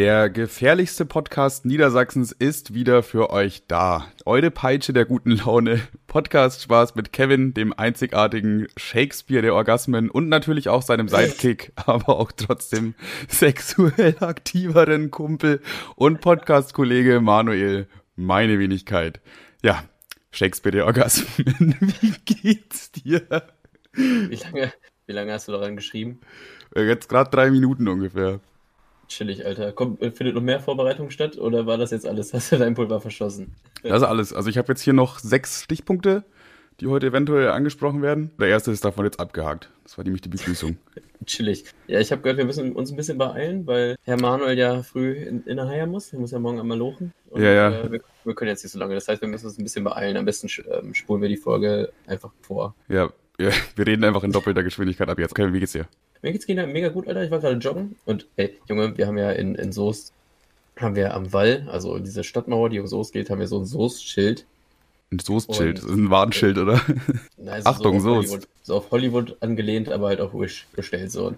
Der gefährlichste Podcast Niedersachsens ist wieder für euch da. Eure Peitsche der guten Laune. Podcast Spaß mit Kevin, dem einzigartigen Shakespeare der Orgasmen und natürlich auch seinem Sidekick, aber auch trotzdem sexuell aktiveren Kumpel und Podcast-Kollege Manuel, meine Wenigkeit. Ja, Shakespeare der Orgasmen. Wie geht's dir? Wie lange, wie lange hast du daran geschrieben? Jetzt gerade drei Minuten ungefähr. Chillig, Alter. Kommt, findet noch mehr Vorbereitung statt oder war das jetzt alles? Hast du dein Pulver verschossen? Das ist alles. Also ich habe jetzt hier noch sechs Stichpunkte, die heute eventuell angesprochen werden. Der erste ist davon jetzt abgehakt. Das war nämlich die Begrüßung. Chillig. Ja, ich habe gehört, wir müssen uns ein bisschen beeilen, weil Herr Manuel ja früh in, in der Haie muss. Er muss ja morgen einmal lochen. Und, ja, ja. Äh, wir, wir, können jetzt nicht so lange. Das heißt, wir müssen uns ein bisschen beeilen. Am besten ähm, spulen wir die Folge einfach vor. Ja, ja, wir reden einfach in doppelter Geschwindigkeit ab jetzt. Okay, wie geht's dir? Mir geht's mega gut, Alter. Ich war gerade joggen und ey, Junge, wir haben ja in, in Soest, haben wir am Wall, also diese Stadtmauer, die um Soest geht, haben wir so ein Soest-Schild. Ein Soest-Schild? Das ist ein Warnschild, oder? Nein, Achtung, so Soest. So auf Hollywood angelehnt, aber halt auf Wish gestellt, so.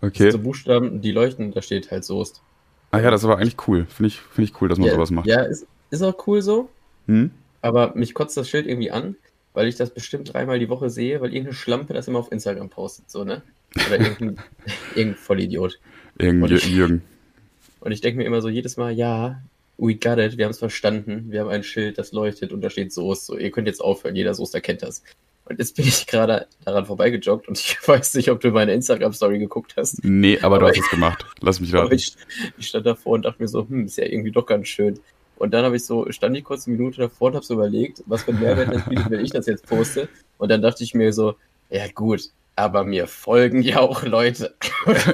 Okay. So Buchstaben, die leuchten, da steht halt Soest. Ah ja, das ist aber eigentlich cool. Finde ich, find ich cool, dass man ja, sowas macht. Ja, ist, ist auch cool so. Hm? Aber mich kotzt das Schild irgendwie an, weil ich das bestimmt dreimal die Woche sehe, weil irgendeine Schlampe das immer auf Instagram postet, so, ne? Oder irgendein, irgendein Vollidiot. Irgend Und ich- Jürgen. Und ich denke mir immer so jedes Mal, ja, we got it, wir haben es verstanden, wir haben ein Schild, das leuchtet und da steht Soest. So, ihr könnt jetzt aufhören, jeder Soester kennt das. Und jetzt bin ich gerade daran vorbeigejoggt und ich weiß nicht, ob du meine Instagram-Story geguckt hast. Nee, aber du Aber hast es gemacht. Lass mich raten. ich, ich stand davor und dachte mir so, hm, ist ja irgendwie doch ganz schön. Und dann habe ich so, stand ich kurz eine Minute davor und habe so überlegt, was für ein Mehrwert das bietet, wenn ich das jetzt poste. Und dann dachte ich mir so, ja gut, aber mir folgen ja auch Leute.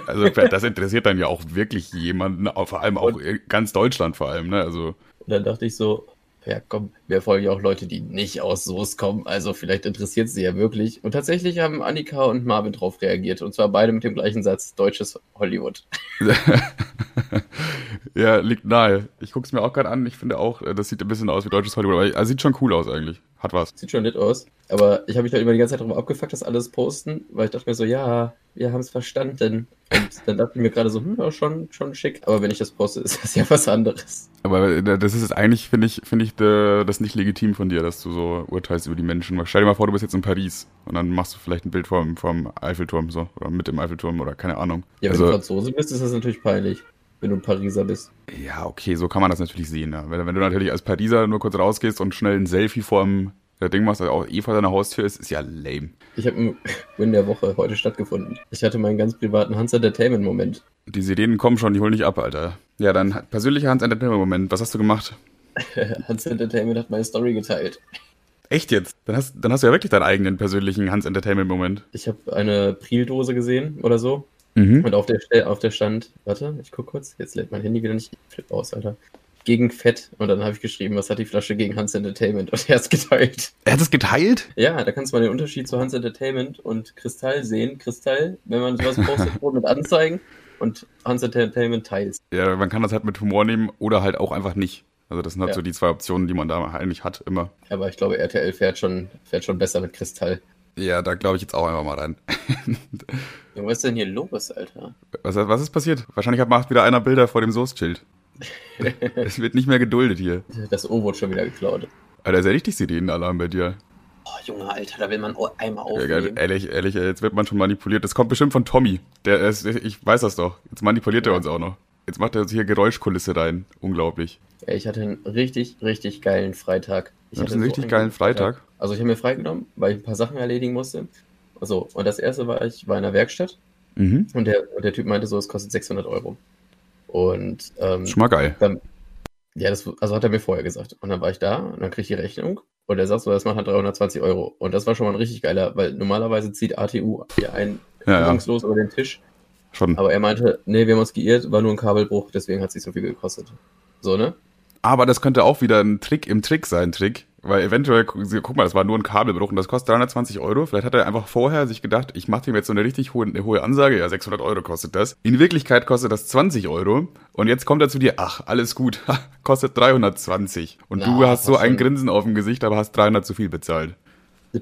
Also das interessiert dann ja auch wirklich jemanden, vor allem auch ganz Deutschland vor allem, ne? Also Und dann dachte ich so, ja komm, mir folgen ja auch Leute, die nicht aus Soest kommen, also vielleicht interessiert sie ja wirklich. Und tatsächlich haben Annika und Marvin drauf reagiert. Und zwar beide mit dem gleichen Satz, deutsches Hollywood. ja, liegt nahe. Ich guck's mir auch gerade an. Ich finde auch, äh, das sieht ein bisschen aus wie deutsches Hollywood, aber also sieht schon cool aus eigentlich. Hat was. Sieht schon nett aus. Aber ich habe mich halt immer die ganze Zeit darüber abgefuckt, das alles posten, weil ich dachte mir so, ja, wir haben es verstanden. Und dann dachte ich mir gerade so, hm, ja, schon, schon schick. Aber wenn ich das poste, ist das ja was anderes. Aber äh, das ist jetzt eigentlich, finde ich, finde ich das nicht legitim von dir, dass du so urteilst über die Menschen. Stell dir mal vor, du bist jetzt in Paris und dann machst du vielleicht ein Bild vom, vom Eiffelturm so oder mit dem Eiffelturm oder keine Ahnung. Ja, wenn also, du Franzose bist, ist das natürlich peinlich. Wenn du ein Pariser bist. Ja, okay, so kann man das natürlich sehen. Ja. Wenn, wenn du natürlich als Pariser nur kurz rausgehst und schnell ein Selfie vorm der Ding machst, das auch eh vor deiner Haustür ist, ist ja lame. Ich habe einen Win der Woche heute stattgefunden. Ich hatte meinen ganz privaten Hans Entertainment-Moment. Die Sirenen kommen schon, die holen dich ab, Alter. Ja, dann persönlicher Hans Entertainment-Moment. Was hast du gemacht? Hans Entertainment hat meine Story geteilt. Echt jetzt? Dann hast, dann hast du ja wirklich deinen eigenen persönlichen Hans Entertainment-Moment. Ich habe eine Prildose gesehen oder so. Mhm. Und auf der, auf der stand, warte, ich guck kurz, jetzt lädt mein Handy wieder nicht. Ich flipp aus, Alter. Gegen Fett. Und dann habe ich geschrieben, was hat die Flasche gegen Hans Entertainment? Und er hat's geteilt. Er hat es geteilt? Ja, da kannst du mal den Unterschied zu Hans Entertainment und Kristall sehen. Kristall, wenn man sowas postet, mit Anzeigen und Hans Entertainment teils. Ja, man kann das halt mit Humor nehmen oder halt auch einfach nicht. Also das sind halt Ja. so die zwei Optionen, die man da eigentlich hat, immer. Aber ich glaube, RTL fährt schon, fährt schon besser mit Kristall. Ja, da glaube ich jetzt auch einfach mal rein. Ja, was ist denn hier los, Alter? Was, was ist passiert? Wahrscheinlich hat macht wieder einer Bilder vor dem Soßschild. es wird nicht mehr geduldet hier. Das O wurde schon wieder geklaut. Alter, ist ja richtig Sirenenalarm bei dir. Oh, Junge, Alter, da will man einmal Ja, aufnehmen. ehrlich, ehrlich, jetzt wird man schon manipuliert. Das kommt bestimmt von Tommy. Der ist, ich weiß das doch. Jetzt manipuliert er uns auch noch. Jetzt macht er uns hier Geräuschkulisse rein. Unglaublich. Ey, ich hatte einen richtig, richtig geilen Freitag. Ich hatte einen richtig einen geilen guten Freitag? Also ich habe mir freigenommen, weil ich ein paar Sachen erledigen musste. So, und das erste war, ich war in der Werkstatt Mhm. und der, und der Typ meinte so, es kostet 600 Euro. Und ähm, Schon mal geil. dann, ja, das also hat er mir vorher gesagt. Und dann war ich da und dann krieg ich die Rechnung und er sagt so, das macht halt 320 Euro. Und das war schon mal ein richtig geiler, weil normalerweise zieht ATU hier ein Ja, ja. über den Tisch. Schon. Aber er meinte, nee, wir haben uns geirrt, war nur ein Kabelbruch, deswegen hat es nicht so viel gekostet. So, ne? Aber das könnte auch wieder ein Trick im Trick sein, Trick. Weil eventuell, gu- guck mal, das war nur ein Kabelbruch und das kostet 320 Euro. Vielleicht hat er einfach vorher sich gedacht, ich mache ihm jetzt so eine richtig hohe, eine hohe Ansage. Ja, 600 Euro kostet das. In Wirklichkeit kostet das 20 Euro. Und jetzt kommt er zu dir, ach, alles gut, kostet 320. Und du Na, hast so ein schon. Grinsen auf dem Gesicht, aber hast 300 zu viel bezahlt.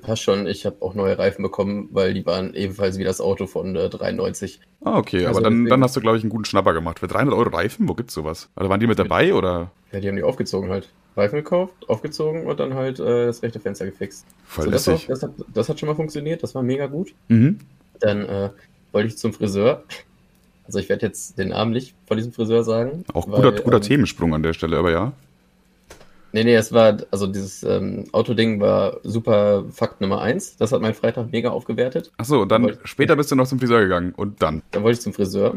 Passt schon. Ich habe auch neue Reifen bekommen, weil die waren ebenfalls wie das Auto von äh, 93. Ah, okay, Also aber dann, deswegen- dann hast du, glaube ich, einen guten Schnapper gemacht. Für 300 Euro Reifen, wo gibt's sowas? Oder waren die mit dabei oder? Ja, die haben die aufgezogen halt. Reifen gekauft, aufgezogen und dann halt äh, das rechte Fenster gefixt. Voll So, das, lässig. das, hat, das hat schon mal funktioniert, das war mega gut. Mhm. Dann äh, wollte ich zum Friseur. Also ich werde jetzt den Namen nicht von diesem Friseur sagen. Auch weil, guter, guter ähm, Themensprung an der Stelle, aber ja. Nee, nee, es war, also dieses ähm, Autoding war super Fakt Nummer eins. Das hat mein Freitag mega aufgewertet. Achso, und dann Wollte- später bist du noch zum Friseur gegangen und dann. Dann wollte ich zum Friseur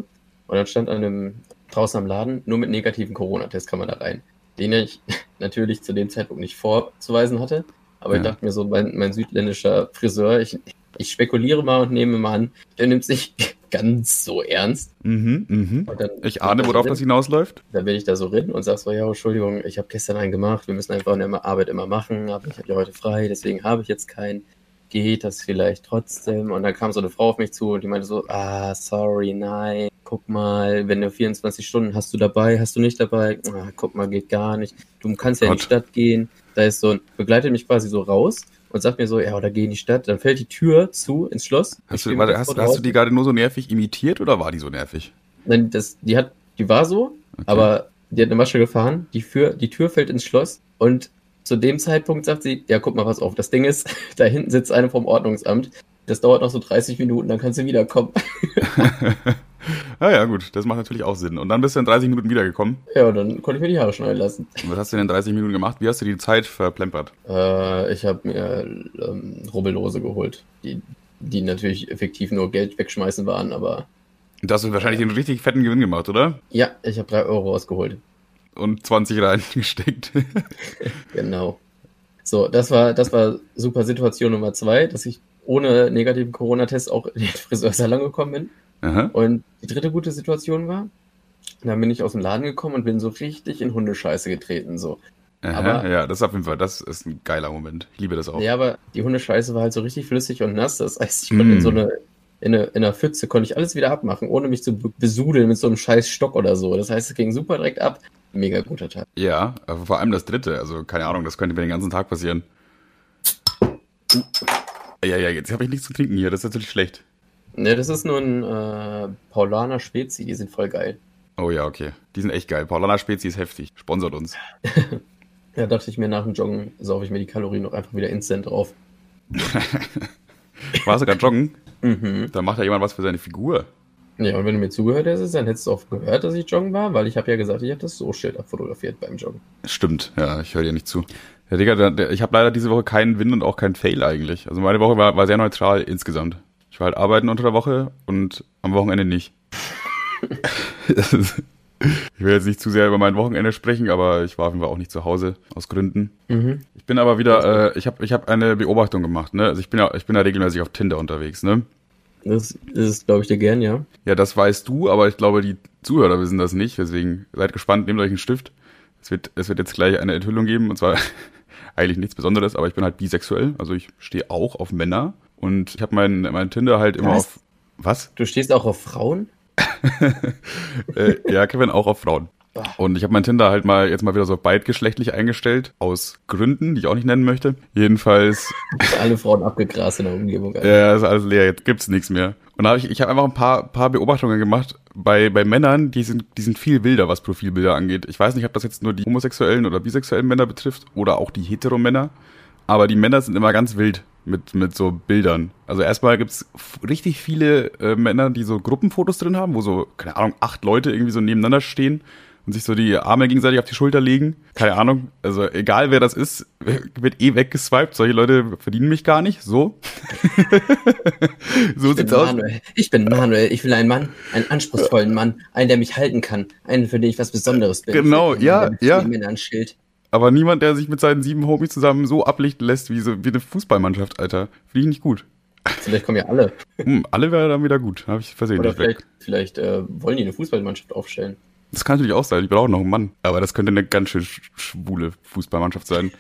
und dann stand an einem draußen am Laden, nur mit negativen Corona-Test kann man da rein. Den ich natürlich zu dem Zeitpunkt nicht vorzuweisen hatte. Aber ich Ja. dachte mir so, mein, mein südländischer Friseur, ich, ich spekuliere mal und nehme mal an, der nimmt sich ganz so ernst. Mhm, mhm. Ich ahne, worauf das hinausläuft. Dann bin ich da so drin und sag so, ja, Entschuldigung, ich habe gestern einen gemacht, wir müssen einfach in der Arbeit immer machen, aber ich habe ja heute frei, deswegen habe ich jetzt keinen. Geht das vielleicht trotzdem? Und dann kam so eine Frau auf mich zu und die meinte so, ah, sorry, nein, guck mal, wenn du 24 Stunden hast du dabei, hast du nicht dabei, ah, guck mal, geht gar nicht. Du kannst ja in die Gott. Stadt gehen. Da ist so ein, begleitet mich quasi so raus und sagt mir so, ja, oder geh in die Stadt. Dann fällt die Tür zu ins Schloss. Hast du, warte, hast, hast du die gerade nur so nervig imitiert oder war die so nervig? Nein, das, die hat, die war so, aber die hat eine Masche gefahren, die, für, die Tür fällt ins Schloss und zu dem Zeitpunkt sagt sie, ja, guck mal, pass auf, das Ding ist, da hinten sitzt eine vom Ordnungsamt, das dauert noch so 30 Minuten, dann kannst du wiederkommen. ah ja, gut, das macht natürlich auch Sinn. Und dann bist du in 30 Minuten wiedergekommen. Ja, und dann konnte ich mir die Haare schneiden lassen. Und was hast du denn in 30 Minuten gemacht? Wie hast du die Zeit verplempert? Äh, ich habe mir ähm, Rubbellose geholt, die, die natürlich effektiv nur Geld wegschmeißen waren, aber Da hast du wahrscheinlich den richtig fetten Gewinn gemacht, oder? ja, ich habe drei Euro rausgeholt. Und 20 reingesteckt. Genau. So, das war, das war super Situation Nummer zwei, dass ich ohne negativen Corona-Test auch in den Friseursalon gekommen bin. Aha. Und die dritte gute Situation war, dann bin ich aus dem Laden gekommen und bin so richtig in Hundescheiße getreten. So. Aha. Aber- ja, das ist auf jeden Fall, das ist ein geiler Moment. Ich liebe das auch. Ja, aber die Hundescheiße war halt so richtig flüssig und nass. Das heißt, ich konnte Mm. in so eine, in eine, in einer Pfütze konnte ich alles wieder abmachen, ohne mich zu be- besudeln mit so einem scheiß Stock oder so. Das heißt, es ging super direkt ab. Mega guter Tag. Ja, aber vor allem das dritte. Also, keine Ahnung, das könnte mir den ganzen Tag passieren. Ja, ja, jetzt habe ich nichts zu trinken hier. Das ist natürlich schlecht. Ne, das ist nur ein äh, Paulaner Spezi, die sind voll geil. Oh ja, okay. Die sind echt geil. Paulana Spezi ist heftig. Sponsert uns. Ja, dachte ich mir, nach dem Joggen saufe ich mir die Kalorien noch einfach wieder instant drauf. Warst du gerade joggen? Mhm. Da macht ja jemand was für seine Figur. Ja, und wenn du mir zugehört hättest, dann hättest du auch gehört, dass ich joggen war, weil ich habe ja gesagt, ich habe das So-Schild abfotografiert beim Joggen. Stimmt, ja, ich höre dir nicht zu. Ja, Digga, ich habe leider diese Woche keinen Win und auch keinen Fail eigentlich. Also meine Woche war, war sehr neutral insgesamt. Ich war halt arbeiten unter der Woche und am Wochenende nicht. Ist- ich will jetzt nicht zu sehr über mein Wochenende sprechen, aber ich war auf jeden Fall auch nicht zu Hause aus Gründen. Mhm. Ich bin aber wieder, äh, ich habe ich hab eine Beobachtung gemacht, ne? Also ich bin ja, ich bin ja regelmäßig auf Tinder unterwegs, ne? Das ist, glaube ich, dir gern, ja. Ja, das weißt du, aber ich glaube, die Zuhörer wissen das nicht. Deswegen seid gespannt, nehmt euch einen Stift. Es wird, es wird jetzt gleich eine Enthüllung geben, und zwar eigentlich nichts Besonderes, aber ich bin halt bisexuell. Also ich stehe auch auf Männer und ich habe mein, mein Tinder halt immer Was? auf. Was? Du stehst auch auf Frauen? Äh, ja, Kevin auch auf Frauen. Und ich habe mein Tinder halt mal jetzt mal wieder so beidgeschlechtlich eingestellt, aus Gründen, die ich auch nicht nennen möchte. Jedenfalls Alle Frauen abgegrast in der Umgebung. Alter. Ja, ist alles leer, jetzt gibt's nichts mehr. Und da habe ich, ich habe einfach ein paar, paar Beobachtungen gemacht bei, bei Männern, die sind, die sind viel wilder, was Profilbilder angeht. Ich weiß nicht, ob das jetzt nur die homosexuellen oder bisexuellen Männer betrifft oder auch die Heteromänner. Aber die Männer sind immer ganz wild mit, mit so Bildern. Also erstmal gibt's richtig viele äh, Männer, die so Gruppenfotos drin haben, wo so, keine Ahnung, acht Leute irgendwie so nebeneinander stehen und sich so die Arme gegenseitig auf die Schulter legen. Keine Ahnung. Also egal wer das ist, wird eh weggeswiped. Solche Leute verdienen mich gar nicht. So. so Ich bin sieht's aus. Manuel. Ich bin Manuel. Ich will einen Mann, einen anspruchsvollen Mann, einen, der mich halten kann, einen, für den ich was Besonderes bin. Genau, ja, ja. Aber niemand, der sich mit seinen sieben Homies zusammen so ablichten lässt wie, so, wie eine Fußballmannschaft, Alter. Finde ich nicht gut. Vielleicht kommen ja alle. Hm, alle wäre dann wieder gut. Habe ich versehen. Oder vielleicht, vielleicht äh, wollen die eine Fußballmannschaft aufstellen. Das kann natürlich auch sein. Ich brauche noch einen Mann. Aber das könnte eine ganz schön sch- schwule Fußballmannschaft sein.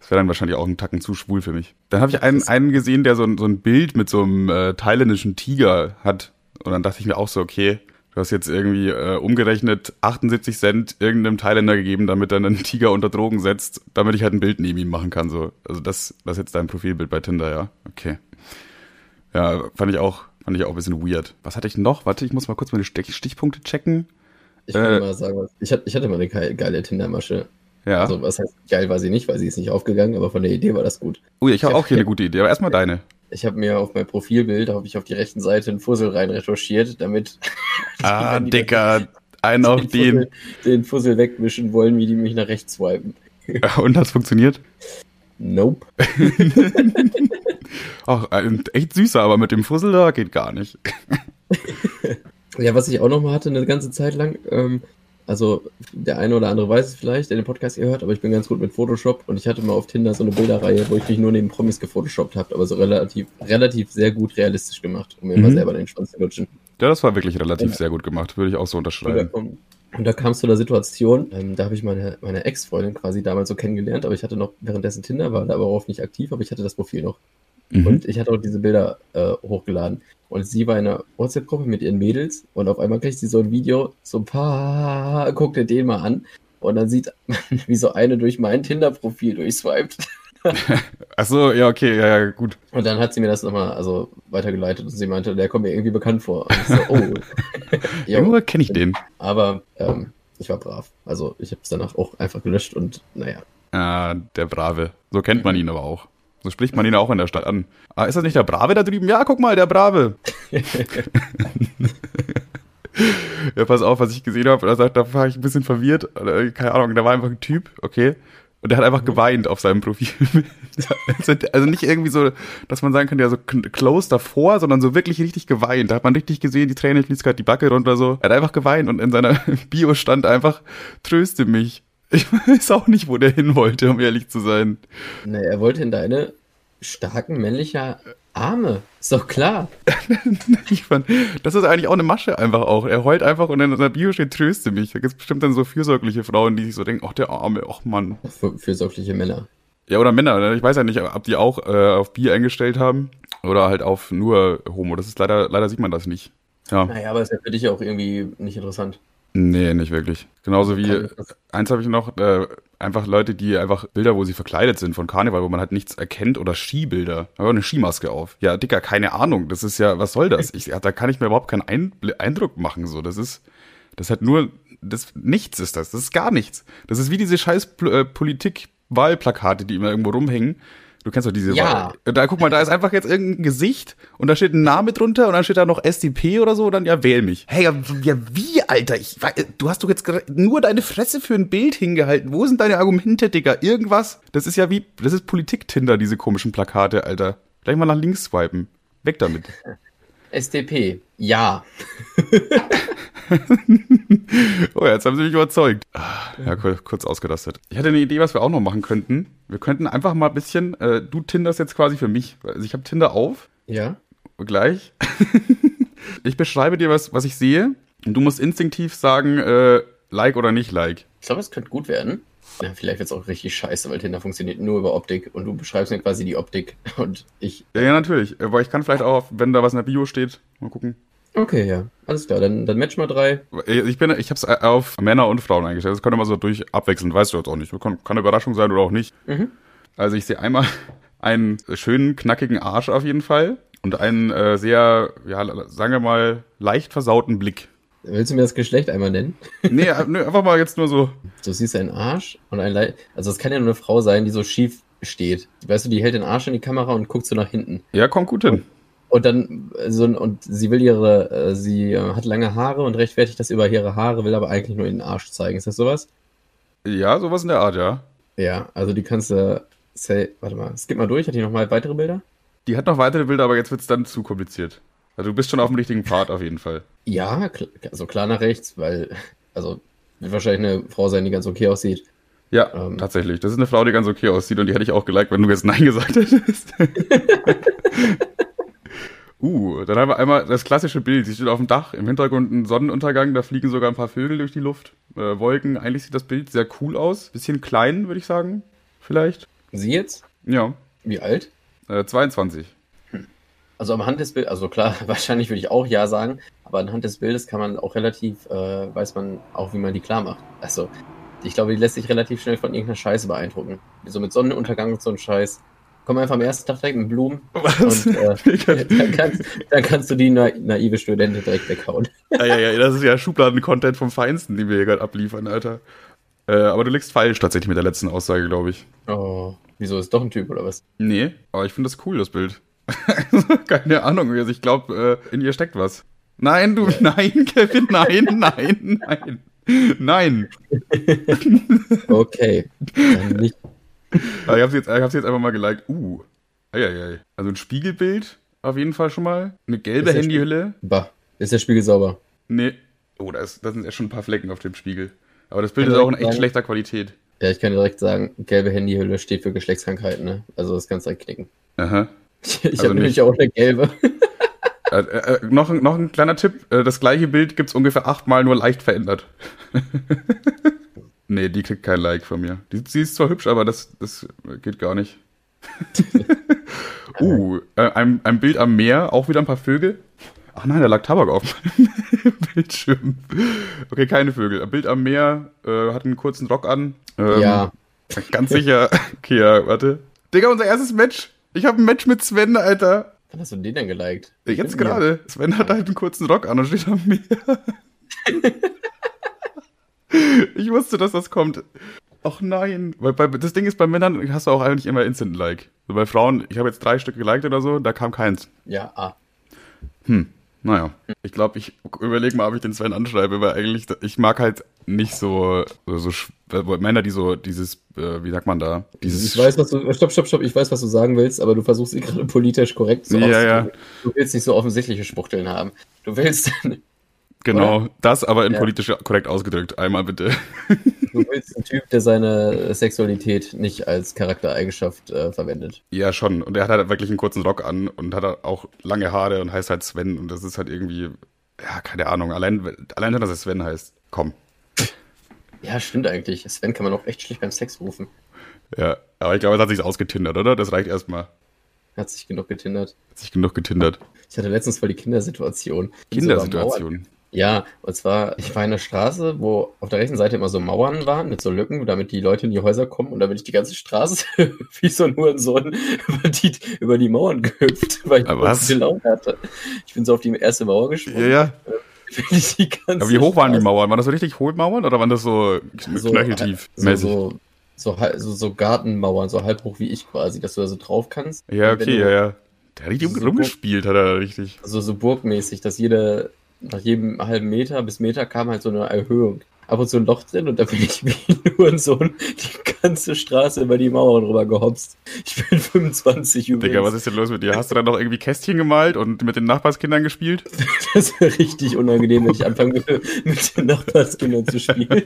Das wäre dann wahrscheinlich auch ein Tacken zu schwul für mich. Dann habe ich einen, einen gesehen, der so ein, so ein Bild mit so einem äh, thailändischen Tiger hat. Und dann dachte ich mir auch so, okay, Du hast jetzt irgendwie äh, umgerechnet 78 Cent irgendeinem Thailänder gegeben, damit er einen Tiger unter Drogen setzt, damit ich halt ein Bild neben ihm machen kann. So. Also das, das ist jetzt dein Profilbild bei Tinder, ja? Okay. Ja, fand ich auch, fand ich auch ein bisschen weird. Was hatte ich noch? Warte, ich muss mal kurz meine Stichpunkte checken. Ich will äh, mal sagen, ich hatte, ich hatte mal eine geile Tinder-Masche. Ja. Also, was heißt, geil war sie nicht, weil sie ist nicht aufgegangen, aber von der Idee war das gut. Oh, ich habe auch hier eine gute Idee, aber erstmal deine. Ich habe mir auf mein Profilbild, da habe ich auf die rechten Seite einen Fussel rein retuschiert, damit. Ah, Dicker, einen auf den. Fussel, den Fussel wegwischen wollen, wie die mich nach rechts swipen. Und hat's funktioniert? Nope. Ach, echt süßer, aber mit dem Fussel da geht gar nicht. Ja, was ich auch noch mal hatte eine ganze Zeit lang, ähm, also der eine oder andere weiß es vielleicht, der den Podcast gehört, aber ich bin ganz gut mit Photoshop und ich hatte mal auf Tinder so eine Bilderreihe, wo ich mich nur neben Promis gefotoshoppt habe, aber so relativ, relativ sehr gut realistisch gemacht, um mir mhm. mal selber den Schwanz zu lutschen. Ja, das war wirklich relativ ja. sehr gut gemacht, würde ich auch so unterschreiben. Und da, und da kam es zu einer Situation, ähm, da habe ich meine, meine Ex-Freundin quasi damals so kennengelernt, aber ich hatte noch währenddessen Tinder, war da aber auch nicht aktiv, aber ich hatte das Profil noch. Mhm. Und ich hatte auch diese Bilder äh, hochgeladen. Und sie war in einer WhatsApp-Gruppe mit ihren Mädels und auf einmal kriegt sie so ein Video, so ein paar, guckt ihr den mal an. Und dann sieht man, wie so eine durch mein Tinder-Profil durchswiped. Ach so, ja, okay, ja, ja, gut. Und dann hat sie mir das nochmal also weitergeleitet und sie meinte, der kommt mir irgendwie bekannt vor. Und ich so, oh. Irgendwo kenne ich den. Aber ähm, ich war brav. Also ich habe es danach auch einfach gelöscht und naja. Ah, der Brave. So kennt man ihn aber auch. So spricht man ihn auch in der Stadt an. Ah, ist das nicht der Brave da drüben? Ja, guck mal, der Brave. ja, pass auf, was ich gesehen habe. Da, da war ich ein bisschen verwirrt. Keine Ahnung, da war einfach ein Typ, okay. Und der hat einfach geweint auf seinem Profil. Also, also nicht irgendwie so, dass man sagen könnte, ja so close davor, sondern so wirklich richtig geweint. Da hat man richtig gesehen, die Tränen fließt gerade die Backe runter so. Er hat einfach geweint und in seiner Bio stand einfach, tröste mich. Ich weiß auch nicht, wo der hin wollte, um ehrlich zu sein. Nee, er wollte in deine starken männlichen Arme. Ist doch klar. ich fand, das ist eigentlich auch eine Masche einfach auch. Er heult einfach und in seiner Bio steht, tröste mich. Da gibt es bestimmt dann so fürsorgliche Frauen, die sich so denken, ach der Arme, ach Mann. Fürsorgliche Männer. Ja, oder Männer. Ne? Ich weiß ja nicht, ob die auch äh, auf Bier eingestellt haben oder halt auf nur Homo. Das ist leider, leider sieht man das nicht. Ja. Naja, aber ist ja für dich auch irgendwie nicht interessant. Nee, nicht wirklich. Genauso wie, eins habe ich noch, äh, einfach Leute, die einfach Bilder, wo sie verkleidet sind von Karneval, wo man halt nichts erkennt oder Skibilder. Aber eine Skimaske auf. Ja, Dicker, keine Ahnung. Das ist ja, was soll das? Ich, da kann ich mir überhaupt keinen Einbl Eindruck machen, so. Das ist, das hat nur, das, nichts ist das. Das ist gar nichts. Das ist wie diese scheiß äh, Politik-Wahlplakate, die immer irgendwo rumhängen Du kennst doch diese. Ja. Da guck mal, da ist einfach jetzt irgendein Gesicht und da steht ein Name drunter und dann steht da noch SDP oder so und dann ja wähl mich. Hey, ja, ja wie, Alter? Ich, du hast doch jetzt nur deine Fresse für ein Bild hingehalten. Wo sind deine Argumente, Digga? Irgendwas? Das ist ja wie, das ist Politik-Tinder, diese komischen Plakate, Alter. Gleich mal nach links swipen. Weg damit. SDP, ja. oh, jetzt haben sie mich überzeugt. Ja, kurz ausgerastet. Ich hatte eine Idee, was wir auch noch machen könnten. Wir könnten einfach mal ein bisschen, äh, du tinderst jetzt quasi für mich. Also ich habe Tinder auf. Ja. Gleich. ich beschreibe dir was, was ich sehe. Und du musst instinktiv sagen, äh, like oder nicht like. Ich glaube, es könnte gut werden. Ja, vielleicht wird es auch richtig scheiße, weil Tinder funktioniert nur über Optik und du beschreibst mir quasi die Optik und ich. Ja, ja, natürlich. Aber ich kann vielleicht auch, wenn da was in der Bio steht, mal gucken. Okay, ja. Alles klar, dann, dann match mal drei. Ich bin, ich hab's auf Männer und Frauen eingestellt. Das kann immer so durch abwechseln, weißt du jetzt auch nicht. Kann, kann eine Überraschung sein oder auch nicht. Mhm. Also ich sehe einmal einen schönen, knackigen Arsch auf jeden Fall und einen äh, sehr, ja, sagen wir mal, leicht versauten Blick. Willst du mir das Geschlecht einmal nennen? nee, äh, nee, einfach mal jetzt nur so. Du siehst einen Arsch und ein Le Also es kann ja nur eine Frau sein, die so schief steht. Weißt du, die hält den Arsch in die Kamera und guckt so nach hinten. Ja, kommt gut hin. Und dann, so, und sie will ihre, äh, sie äh, hat lange Haare und rechtfertigt das über ihre Haare, will aber eigentlich nur den Arsch zeigen. Ist das sowas? Ja, sowas in der Art, ja. Ja, also die kannst du, say, warte mal, skip mal durch, hat die noch mal weitere Bilder? Die hat noch weitere Bilder, aber jetzt wird es dann zu kompliziert. Also du bist schon auf dem richtigen Pfad auf jeden Fall. Ja, also klar nach rechts, weil, also wird wahrscheinlich eine Frau sein, die ganz okay aussieht. Ja, ähm, tatsächlich. Das ist eine Frau, die ganz okay aussieht und die hätte ich auch geliked, wenn du jetzt Nein gesagt hättest. Uh, dann haben wir einmal das klassische Bild. Sie steht auf dem Dach, im Hintergrund ein Sonnenuntergang, da fliegen sogar ein paar Vögel durch die Luft. Äh, Wolken, eigentlich sieht das Bild sehr cool aus. Bisschen klein, würde ich sagen. Vielleicht. Sie jetzt? Ja. Wie alt? Äh, 22. Hm. Also am Hand des Bildes, also klar, wahrscheinlich würde ich auch ja sagen, aber anhand des Bildes kann man auch relativ, äh, weiß man auch, wie man die klar macht. Also, ich glaube, die lässt sich relativ schnell von irgendeiner Scheiße beeindrucken. So mit Sonnenuntergang und so ein Scheiß. Komm einfach am ersten Tag direkt mit Blumen Was? und äh, dann, kannst, dann kannst du die na naive Studentin direkt weghauen. ja, ja, ja, das ist ja Schubladen-Content vom Feinsten, den wir hier gerade abliefern, Alter. Äh, aber du liegst falsch tatsächlich mit der letzten Aussage, glaube ich. Oh, wieso ist doch ein Typ oder was? Nee, aber ich finde das cool, das Bild. Keine Ahnung, also ich glaube, äh, in ihr steckt was. Nein, du, nein, Kevin, nein, nein, nein. Nein. Okay, dann nicht. Aber ich hab's jetzt, ich hab's jetzt einfach mal geliked. Uh. Eieiei. Also ein Spiegelbild auf jeden Fall schon mal. Eine gelbe Handyhülle. Bah, ist der Spiegel sauber? Nee. Oh, da, ist, da sind ja schon ein paar Flecken auf dem Spiegel. Aber das Bild Kann ist auch in echt sagen- schlechter Qualität. Ja, ich kann direkt sagen, gelbe Handyhülle steht für Geschlechtskrankheiten, ne? Also das kannst du direkt knicken. Aha. Ich Also habe nämlich auch eine gelbe. Äh, äh, noch, ein- noch ein kleiner Tipp. Äh, das gleiche Bild gibt's ungefähr achtmal nur leicht verändert. nee, die kriegt kein Like von mir. Die, sie ist zwar hübsch, aber das, das geht gar nicht. uh, äh, ein, ein Bild am Meer, auch wieder ein paar Vögel. Ach nein, da lag Tabak auf meinem Bildschirm. Okay, keine Vögel. Ein Bild am Meer, äh, hat einen kurzen Rock an. Ähm, Ja. Ganz sicher. Okay, ja, warte. Digga, unser erstes Match. Ich habe ein Match mit Sven, Alter. Wann hast du den denn geliked? Jetzt gerade. Sven hat halt einen kurzen Rock an und steht am Meer. ich wusste, dass das kommt. Ach nein. Weil bei, das Ding ist, bei Männern hast du auch eigentlich immer Instant Like. So bei Frauen, ich habe jetzt drei Stück geliked oder so, da kam keins. Ja, ah. Naja. Ich glaube, ich überlege mal, ob ich den Sven anschreibe, weil eigentlich, ich mag halt nicht so, so, so äh, Männer, die so dieses, äh, wie sagt man da? Dieses Ich weiß, was du. Stopp, stopp, stopp. Ich weiß, was du sagen willst, aber du versuchst gerade politisch korrekt zu Ja, auszudrücken. ja. Du willst nicht so offensichtliche Spuchteln haben. Du willst, Genau, das aber in Ja. politisch korrekt ausgedrückt. Einmal bitte. du willst einen Typ, der seine Sexualität nicht als Charaktereigenschaft äh, verwendet. Ja, schon. Und er hat halt wirklich einen kurzen Rock an und hat halt auch lange Haare und heißt halt Sven. Und das ist halt irgendwie, ja, keine Ahnung. Allein, allein dass er Sven heißt. Komm. Ja, stimmt eigentlich. Sven kann man auch echt schlecht beim Sex rufen. Ja, aber ich glaube, es hat sich ausgetindert, oder? Das reicht erstmal. Hat sich genug getindert. Hat sich genug getindert. Ich hatte letztens voll die Kindersituation. Kindersituation. Ja, und zwar, ich war in einer Straße, wo auf der rechten Seite immer so Mauern waren mit so Lücken, damit die Leute in die Häuser kommen. Und da bin ich die ganze Straße wie so ein Hurensohn über die, über die Mauern gehüpft, weil ich was? gute Laune hatte. Ich bin so auf die erste Mauer gesprungen. Ja, ja. bin ich die ganze Aber wie hoch waren die Mauern? Waren das so richtig hohe Mauern oder waren das so, So, knöcheltief? so, so, so, so, so Gartenmauern, so halb hoch wie ich quasi, dass du da so drauf kannst. ja, okay, ja, ja. Der hat richtig So rumgespielt, hat er richtig. Also so burgmäßig, dass jede, nach jedem halben Meter bis Meter kam halt so eine Erhöhung. Ab und zu ein Loch drin und da bin ich wie nur so die ganze Straße über die Mauer rüber gehopst. Ich bin 25 übrigens. Digga, was ist denn los mit dir? Hast du dann noch irgendwie Kästchen gemalt und mit den Nachbarskindern gespielt? Das wäre richtig unangenehm, wenn ich anfangen würde, mit den Nachbarskindern zu spielen.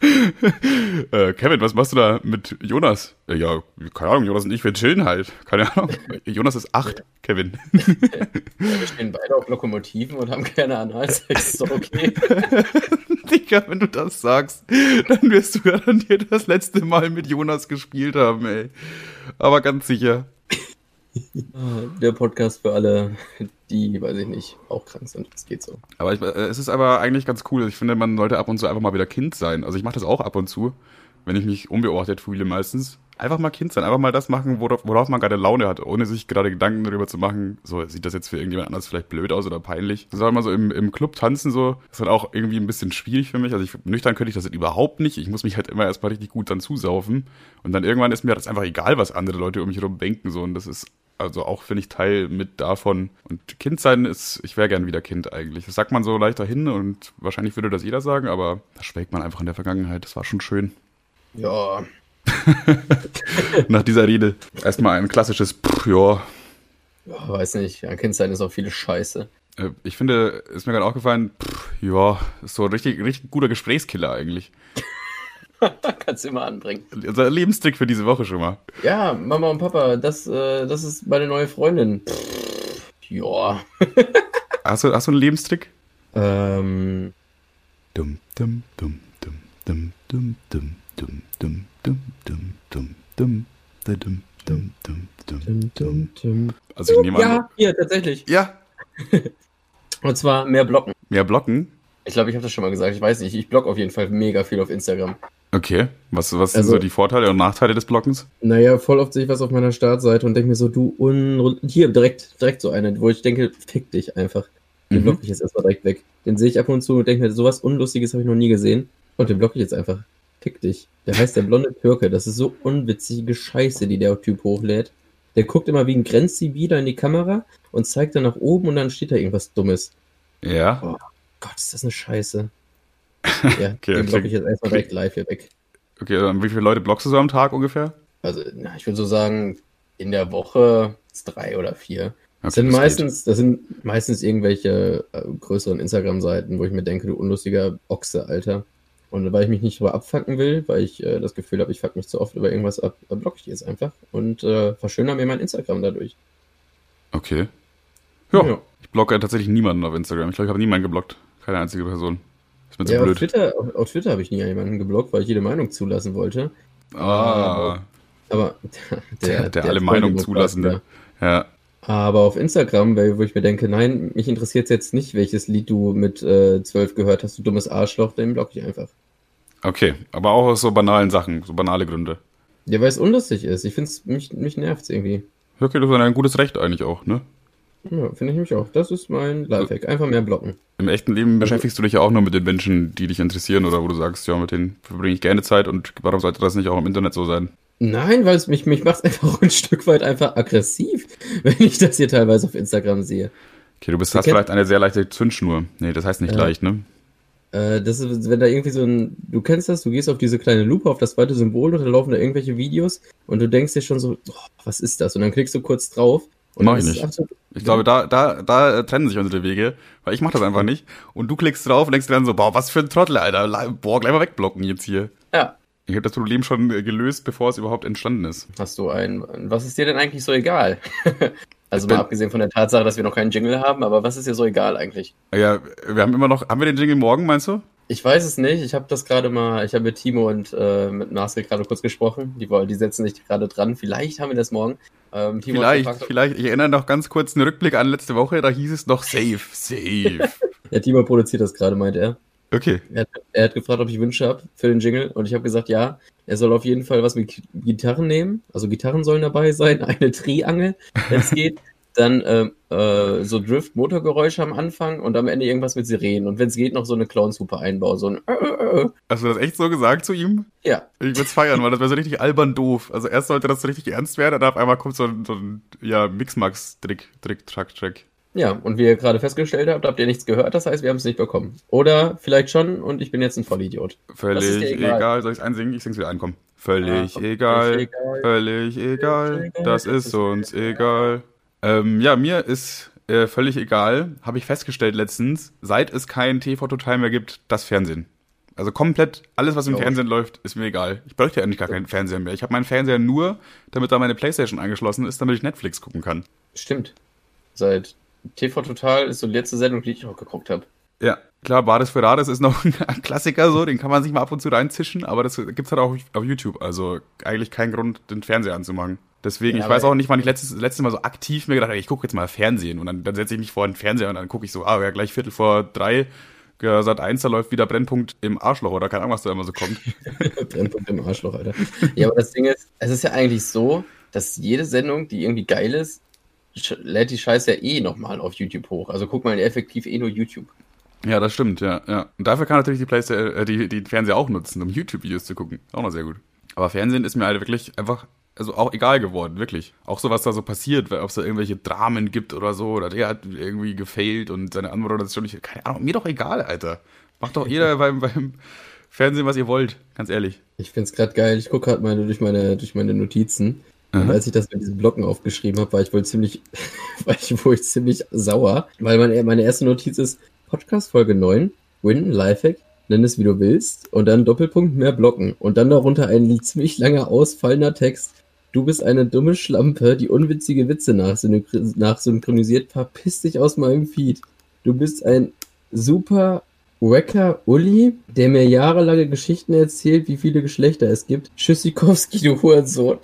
Äh, Kevin, was machst du da mit Jonas? Äh, ja, keine Ahnung, Jonas und ich, wir chillen halt. Keine Ahnung. Jonas ist acht, Kevin. Wir stehen beide auf Lokomotiven und haben keine Analsex. Ist doch okay. Digga, wenn du das sagst, dann wirst du garantiert das letzte Mal mit Jonas gespielt haben, ey. Aber ganz sicher. Der Podcast für alle, die, weiß ich nicht, auch krank sind. Das geht so. Aber ich, äh, es ist aber eigentlich ganz cool. Ich finde, man sollte ab und zu einfach mal wieder Kind sein. Also ich mache das auch ab und zu, wenn ich mich unbeobachtet fühle meistens. Einfach mal Kind sein, einfach mal das machen, worauf, worauf man gerade Laune hat, ohne sich gerade Gedanken darüber zu machen, so sieht das jetzt für irgendjemand anders vielleicht blöd aus oder peinlich. Soll mal so im, im Club tanzen, so, ist dann auch irgendwie ein bisschen schwierig für mich. Also ich, nüchtern könnte ich das überhaupt nicht. Ich muss mich halt immer erstmal richtig gut dann zusaufen. Und dann irgendwann ist mir das einfach egal, was andere Leute um mich herum denken. So. Und das ist also auch, finde ich, Teil mit davon. Und Kind sein ist, ich wäre gern wieder Kind eigentlich. Das sagt man so leicht dahin und wahrscheinlich würde das jeder sagen, aber da schwelgt man einfach in der Vergangenheit. Das war schon schön. Ja, Nach dieser Rede erstmal ein klassisches Pff, ja. ja, weiß nicht. Ja, Kind sein ist auch viele Scheiße. Äh, Ich finde, ist mir gerade aufgefallen, pff, ja, ist so ein richtig, richtig guter Gesprächskiller eigentlich. Kannst du immer anbringen. Unser Lebenstrick für diese Woche schon mal. Ja, Mama und Papa, das, äh, das ist meine neue Freundin. Pff, ja. Hast du, hast du einen Lebenstrick? Ähm, Dum, dum, dum, dum, dum, dum, dum, dum, dum, dum, dum, dum, dum, dum, dum, dum, dum, dum, dum. Also ich nehme an. Ja, hier, tatsächlich. Ja. Und zwar mehr blocken. Mehr blocken? Ich glaube, ich habe das schon mal gesagt. Ich weiß nicht. Ich block auf jeden Fall mega viel auf Instagram. Okay. Was, was Also- sind so die Vorteile und Nachteile des Blockens? Naja, voll oft sehe ich was auf meiner Startseite und denke mir so, du un... Hier, direkt, direkt so eine, wo ich denke, fick dich einfach. Den Mhm. blocke ich jetzt erstmal direkt weg. Den sehe ich ab und zu und denke mir, sowas Unlustiges habe ich noch nie gesehen. Und den blocke ich jetzt einfach. Fick dich. Der heißt der blonde Türke. Das ist so unwitzige Scheiße, die der Typ hochlädt. Der guckt immer wie ein Grenzsi wieder in die Kamera und zeigt dann nach oben und dann steht da irgendwas Dummes. Ja. Gott, ist das eine Scheiße. Ja, Okay, den blocke klingt- ich jetzt erstmal direkt live hier weg. Okay, dann wie viele Leute blockst du so am Tag ungefähr? Also, na, ich würde so sagen, in der Woche ist drei oder vier. Das Okay, sind das geht. meistens, das sind meistens irgendwelche äh, größeren Instagram-Seiten, wo ich mir denke, du unlustiger Ochse, Alter. Und weil ich mich nicht drüber abfacken will, weil ich äh, das Gefühl habe, ich fuck mich zu oft über irgendwas ab, äh, blocke ich die jetzt einfach und äh, verschönere mir mein Instagram dadurch. Okay. Ja. Ja. Ich blocke tatsächlich niemanden auf Instagram. Ich glaube, ich habe niemanden geblockt. Keine einzige Person. Ist mir zu Ja, auf blöd. Twitter, auf, auf Twitter habe ich nie jemanden geblockt, weil ich jede Meinung zulassen wollte. Ah. Aber Der- der alle Meinung zulassende. Ja. Aber auf Instagram, wo ich mir denke, nein, mich interessiert jetzt nicht, welches Lied du mit äh, 12 gehört hast, du dummes Arschloch, den block ich einfach. Okay. Aber auch aus so banalen Sachen, so banale Gründe. Ja, weil es unlustig ist. Ich finde es, mich, mich nervt irgendwie. Ja, Okay, das ist ein gutes Recht eigentlich auch, ne? Ja, finde ich mich auch. Das ist mein Lifehack. Einfach mehr blocken. Im echten Leben beschäftigst du dich ja auch nur mit den Menschen, die dich interessieren oder wo du sagst, ja, mit denen verbringe ich gerne Zeit und warum sollte das nicht auch im Internet so sein? Nein, weil es mich, mich macht einfach ein Stück weit einfach aggressiv, wenn ich das hier teilweise auf Instagram sehe. Okay, du bist, hast vielleicht eine sehr leichte Zündschnur. Nee, das heißt nicht Ja. leicht, ne? Äh, das ist, wenn da irgendwie so ein, du kennst das, du gehst auf diese kleine Lupe, auf das zweite Symbol und da laufen da irgendwelche Videos und du denkst dir schon so, oh, was ist das? Und dann klickst du kurz drauf. Mach ich nicht. Ich glaube, da, da, da trennen sich unsere Wege, weil ich mache das einfach nicht. Und du klickst drauf und denkst dir dann so, boah, was für ein Trottel, Alter. Boah, gleich mal wegblocken jetzt hier. Ja. Ich habe das Problem schon gelöst, bevor es überhaupt entstanden ist. Hast du ein, was ist dir denn eigentlich so egal? also mal abgesehen von der Tatsache, dass wir noch keinen Jingle haben, aber was ist dir so egal eigentlich? Ja, wir haben immer noch, haben wir den Jingle morgen, meinst du? Ich weiß es nicht. Ich habe das gerade mal, ich habe mit Timo und äh, mit Nasri gerade kurz gesprochen. Die, wollen- die setzen sich gerade dran. Vielleicht haben wir das morgen. Ähm, Vielleicht, gefragt, vielleicht. Ich erinnere noch ganz kurz einen Rückblick an letzte Woche, da hieß es noch safe, safe. Ja, Timo produziert das gerade, meint er. Okay. Er hat, er hat gefragt, ob ich Wünsche habe für den Jingle und ich habe gesagt, ja. Er soll auf jeden Fall was mit Gi- Gitarren nehmen. Also Gitarren sollen dabei sein, eine Triangel, wenn es geht. Dann ähm, äh, so Drift-Motorgeräusche am Anfang und am Ende irgendwas mit Sirenen. Und wenn es geht, noch so eine Clownshupe einbauen. So ein äh, äh, äh. Hast du das echt so gesagt zu ihm? Ja, Ich würde es feiern, weil das wäre so richtig albern doof. Also erst sollte das so richtig ernst werden, dann auf einmal kommt so ein, so ein ja, Mixmax-Trick, Trick, Track, Track. Ja, und wie ihr gerade festgestellt habt, habt ihr nichts gehört, das heißt, wir haben es nicht bekommen. Oder vielleicht schon und ich bin jetzt ein Vollidiot. Völlig Das egal. egal. Soll ich es einsingen? Ich sing's wieder ein, komm. Völlig Ah, komm. egal. Völlig egal. Völlig egal. Völlig egal. Das ist uns egal. Ähm, ja, mir ist äh, völlig egal, habe ich festgestellt letztens, seit es kein TV Total mehr gibt, das Fernsehen. Also komplett alles, was im Ja. Fernsehen läuft, ist mir egal. Ich bräuchte ja eigentlich gar keinen Fernseher mehr. Ich habe meinen Fernseher nur, damit da meine Playstation angeschlossen ist, damit ich Netflix gucken kann. Stimmt. Seit TV Total ist so die letzte Sendung, die ich auch geguckt habe. Ja, klar, Bares für Rares ist noch ein Klassiker so, den kann man sich mal ab und zu reinzischen, aber das gibt's halt auch auf YouTube, also eigentlich kein Grund, den Fernseher anzumachen. Deswegen, Ja, ich weiß auch nicht, wann ich letztes, letztes Mal so aktiv mir gedacht habe, ich gucke jetzt mal Fernsehen und dann, dann setze ich mich vor den Fernseher und dann gucke ich so, ah, ja, gleich Viertel vor drei, ja, Sat 1, da läuft wieder Brennpunkt im Arschloch oder keine Ahnung, was da immer so kommt. Brennpunkt im Arschloch, Alter. Ja, aber das Ding ist, es ist ja eigentlich so, dass jede Sendung, die irgendwie geil ist, lädt die Scheiße ja eh nochmal auf YouTube hoch. Also guck mal effektiv eh nur YouTube. ja, das stimmt, ja, ja. Und dafür kann natürlich die Playstation, äh, die, die Fernseher auch nutzen, um YouTube-Videos zu gucken. Auch noch sehr gut. Aber Fernsehen ist mir halt wirklich einfach, also auch egal geworden, wirklich. Auch so, was da so passiert, ob es da irgendwelche Dramen gibt oder so, oder der hat irgendwie gefailt und seine Anmoderation nicht, keine Ahnung, mir doch egal, Alter. Macht doch jeder beim, beim Fernsehen, was ihr wollt, ganz ehrlich. Ich find's grad geil. Ich gucke gerade mal durch meine, durch meine Notizen. Und als ich das mit diesen Blocken aufgeschrieben habe, war ich wohl ziemlich, war ich wohl ziemlich sauer. Weil meine, meine erste Notiz ist Podcast Folge 9, Win, Lifehack, nenn es wie du willst. Und dann Doppelpunkt mehr Blocken. Und dann darunter ein ziemlich langer ausfallender Text. Du bist eine dumme Schlampe, die unwitzige Witze nachsynchro- nachsynchronisiert. Verpiss dich aus meinem Feed. Du bist ein super wacker Uli, der mir jahrelange Geschichten erzählt, wie viele Geschlechter es gibt. Tschüssikowski, du Hurensohn.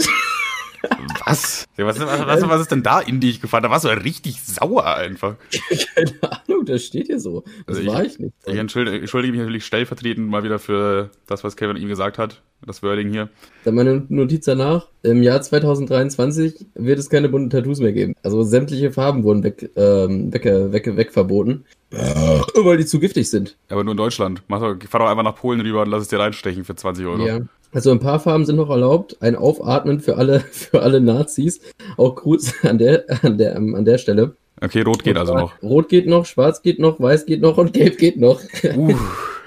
Was? Was, was? was ist denn da in dich gefahren? Da warst du ja richtig sauer einfach. Keine Ahnung, das steht hier so. Das Also war ich- ich nicht. Ich entschuldige, entschuldige mich natürlich stellvertretend mal wieder für das, was Kevin ihm gesagt hat. Das Wording hier. Dann meine Notiz danach. Im Jahr 2023 wird es keine bunten Tattoos mehr geben. Also sämtliche Farben wurden weg, ähm, weg, weg, weg verboten. Weil die zu giftig sind. Aber nur in Deutschland. Mach doch, fahr doch einfach nach Polen rüber und lass es dir reinstechen für 20 Euro. Ja. Also ein paar Farben sind noch erlaubt. Ein Aufatmen für alle, für alle Nazis. Auch Gruß an der, an der, ähm, an der Stelle. Okay, rot geht also noch. Rot geht noch, schwarz geht noch, weiß geht noch und gelb geht noch. Uh,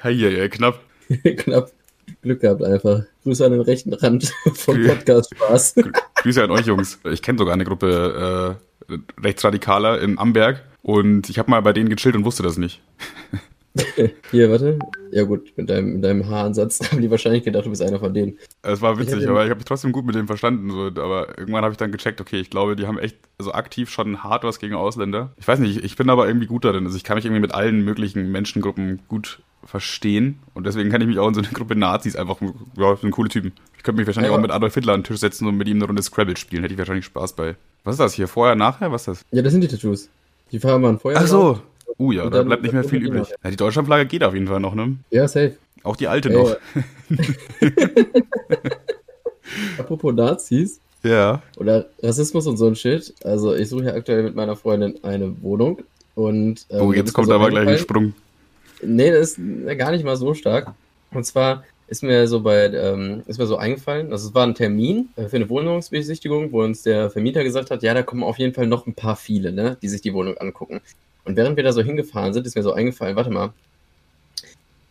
hey, hey, knapp. Knapp. Glück gehabt einfach. Grüße an den rechten Rand vom. Podcast Spaß. Grüße an euch, Jungs. Ich kenne sogar eine Gruppe äh, Rechtsradikaler in Amberg und ich habe mal bei denen gechillt und wusste das nicht. Hier, warte. Ja gut, mit deinem, mit deinem Haaransatz haben die wahrscheinlich gedacht, du bist einer von denen. Es war Ich witzig, hab- aber ich habe mich trotzdem gut mit denen verstanden. So, aber irgendwann habe ich dann gecheckt, okay, ich glaube, die haben echt so aktiv schon hart was gegen Ausländer. Ich weiß nicht, ich, ich bin aber irgendwie gut darin. Also ich kann mich irgendwie mit allen möglichen Menschengruppen gut verstehen und deswegen kann ich mich auch in so eine Gruppe Nazis einfach, ja, sind coole Typen. Ich könnte mich wahrscheinlich Ja. auch mit Adolf Hitler an den Tisch setzen und mit ihm eine Runde Scrabble spielen. Hätte ich wahrscheinlich Spaß bei. Was ist das hier? Vorher, nachher? Was ist das? Ja, das sind die Tattoos. Die Farben waren vorher. Ach so. Uh ja, da bleibt nicht mehr viel übrig. Ja, die Deutschlandflagge geht auf jeden Fall noch, ne? Ja, safe. Auch die alte Ey, noch. Apropos Nazis Ja. oder Rassismus und so ein Shit. Also ich suche ja aktuell mit meiner Freundin eine Wohnung und ähm, Oh, jetzt kommt so aber gleich ein Sprung. Nee, das ist gar nicht mal so stark. Und zwar ist mir so bei, ähm, ist mir so eingefallen, also es war ein Termin äh, für eine Wohnungsbesichtigung, wo uns der Vermieter gesagt hat, ja, da kommen auf jeden Fall noch ein paar viele, ne, die sich die Wohnung angucken. Und während wir da so hingefahren sind, ist mir so eingefallen, warte mal,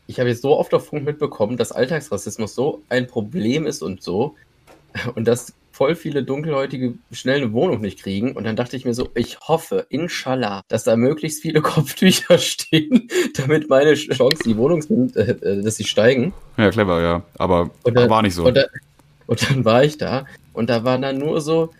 ich habe jetzt so oft auf Funk mitbekommen, dass Alltagsrassismus so ein Problem ist und so, und dass voll viele Dunkelhäutige schnell eine Wohnung nicht kriegen. Und dann dachte ich mir so, ich hoffe, inshallah, dass da möglichst viele Kopftücher stehen, damit meine Chance, die Wohnung äh, äh, dass sie steigen. Ja, clever, ja. Aber dann- war nicht so. Und, da, und dann war ich da und da waren dann nur so,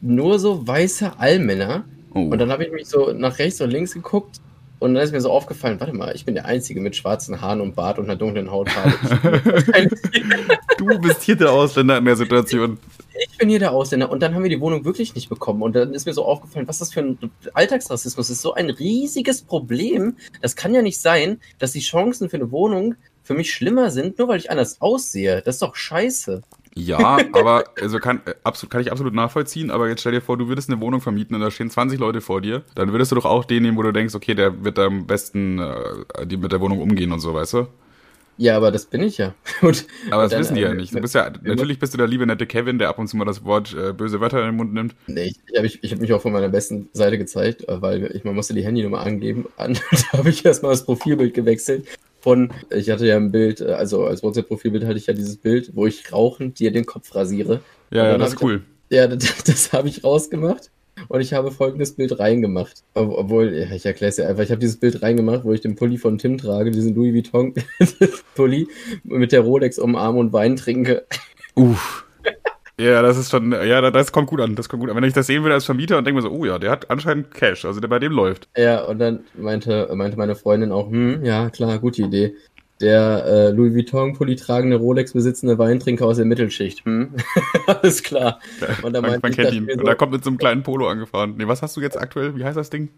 nur so weiße Allmänner. Oh. Und dann habe ich mich so nach rechts und links geguckt und dann ist mir so aufgefallen, warte mal, ich bin der Einzige mit schwarzen Haaren und Bart und einer dunklen Hautfarbe. du bist hier der Ausländer in der Situation. ich bin hier der Ausländer und dann haben wir die Wohnung wirklich nicht bekommen und dann ist mir so aufgefallen, was das für ein Alltagsrassismus ist. So ein riesiges Problem. Das kann ja nicht sein, dass die Chancen für eine Wohnung für mich schlimmer sind, nur weil ich anders aussehe. Das ist doch scheiße. Ja, aber also kann, äh, absolut, kann ich absolut nachvollziehen, aber jetzt stell dir vor, du würdest eine Wohnung vermieten und da stehen 20 Leute vor dir, dann würdest du doch auch den nehmen, wo du denkst, okay, der wird am besten äh, die mit der Wohnung umgehen und so, weißt du? Ja, aber das bin ich ja. Und, Aber das dann, wissen die ja äh, nicht. Du bist ja, natürlich bist du der liebe nette Kevin, der ab und zu mal das Wort äh, böse Wörter in den Mund nimmt. Nee, ich, ich habe ich, ich hab mich auch von meiner besten Seite gezeigt, äh, weil ich, man musste die Handynummer angeben. An, da habe ich erstmal das Profilbild gewechselt. Von, ich hatte ja ein Bild, äh, also als WhatsApp-Profilbild hatte ich ja dieses Bild, wo ich rauchend dir den Kopf rasiere. Ja, ja, das ist cool. Ja, das, das habe ich rausgemacht und ich habe folgendes Bild reingemacht. Ob- Obwohl, ja, ich erkläre es ja einfach, ich habe dieses Bild reingemacht, wo ich den Pulli von Tim trage, diesen Louis Vuitton Pulli mit der Rolex um Arm und Wein trinke. Uff. Ja, das ist schon, ja, das- kommt gut an, das kommt gut an. Wenn ich das sehen würde als Vermieter und denke mir so, oh ja, der hat anscheinend Cash, also der bei dem läuft. Ja, und dann meinte, meinte meine Freundin auch, hm, ja, klar, gute Idee. Der äh, Louis Vuitton-Pulli tragende Rolex besitzende Weintrinker aus der Mittelschicht. Hm? Alles klar. Und dann man meinte man ich, kennt ihn. mir Und so, da kommt mit so einem kleinen Polo angefahren. Nee, was hast du jetzt aktuell? Wie heißt das Ding?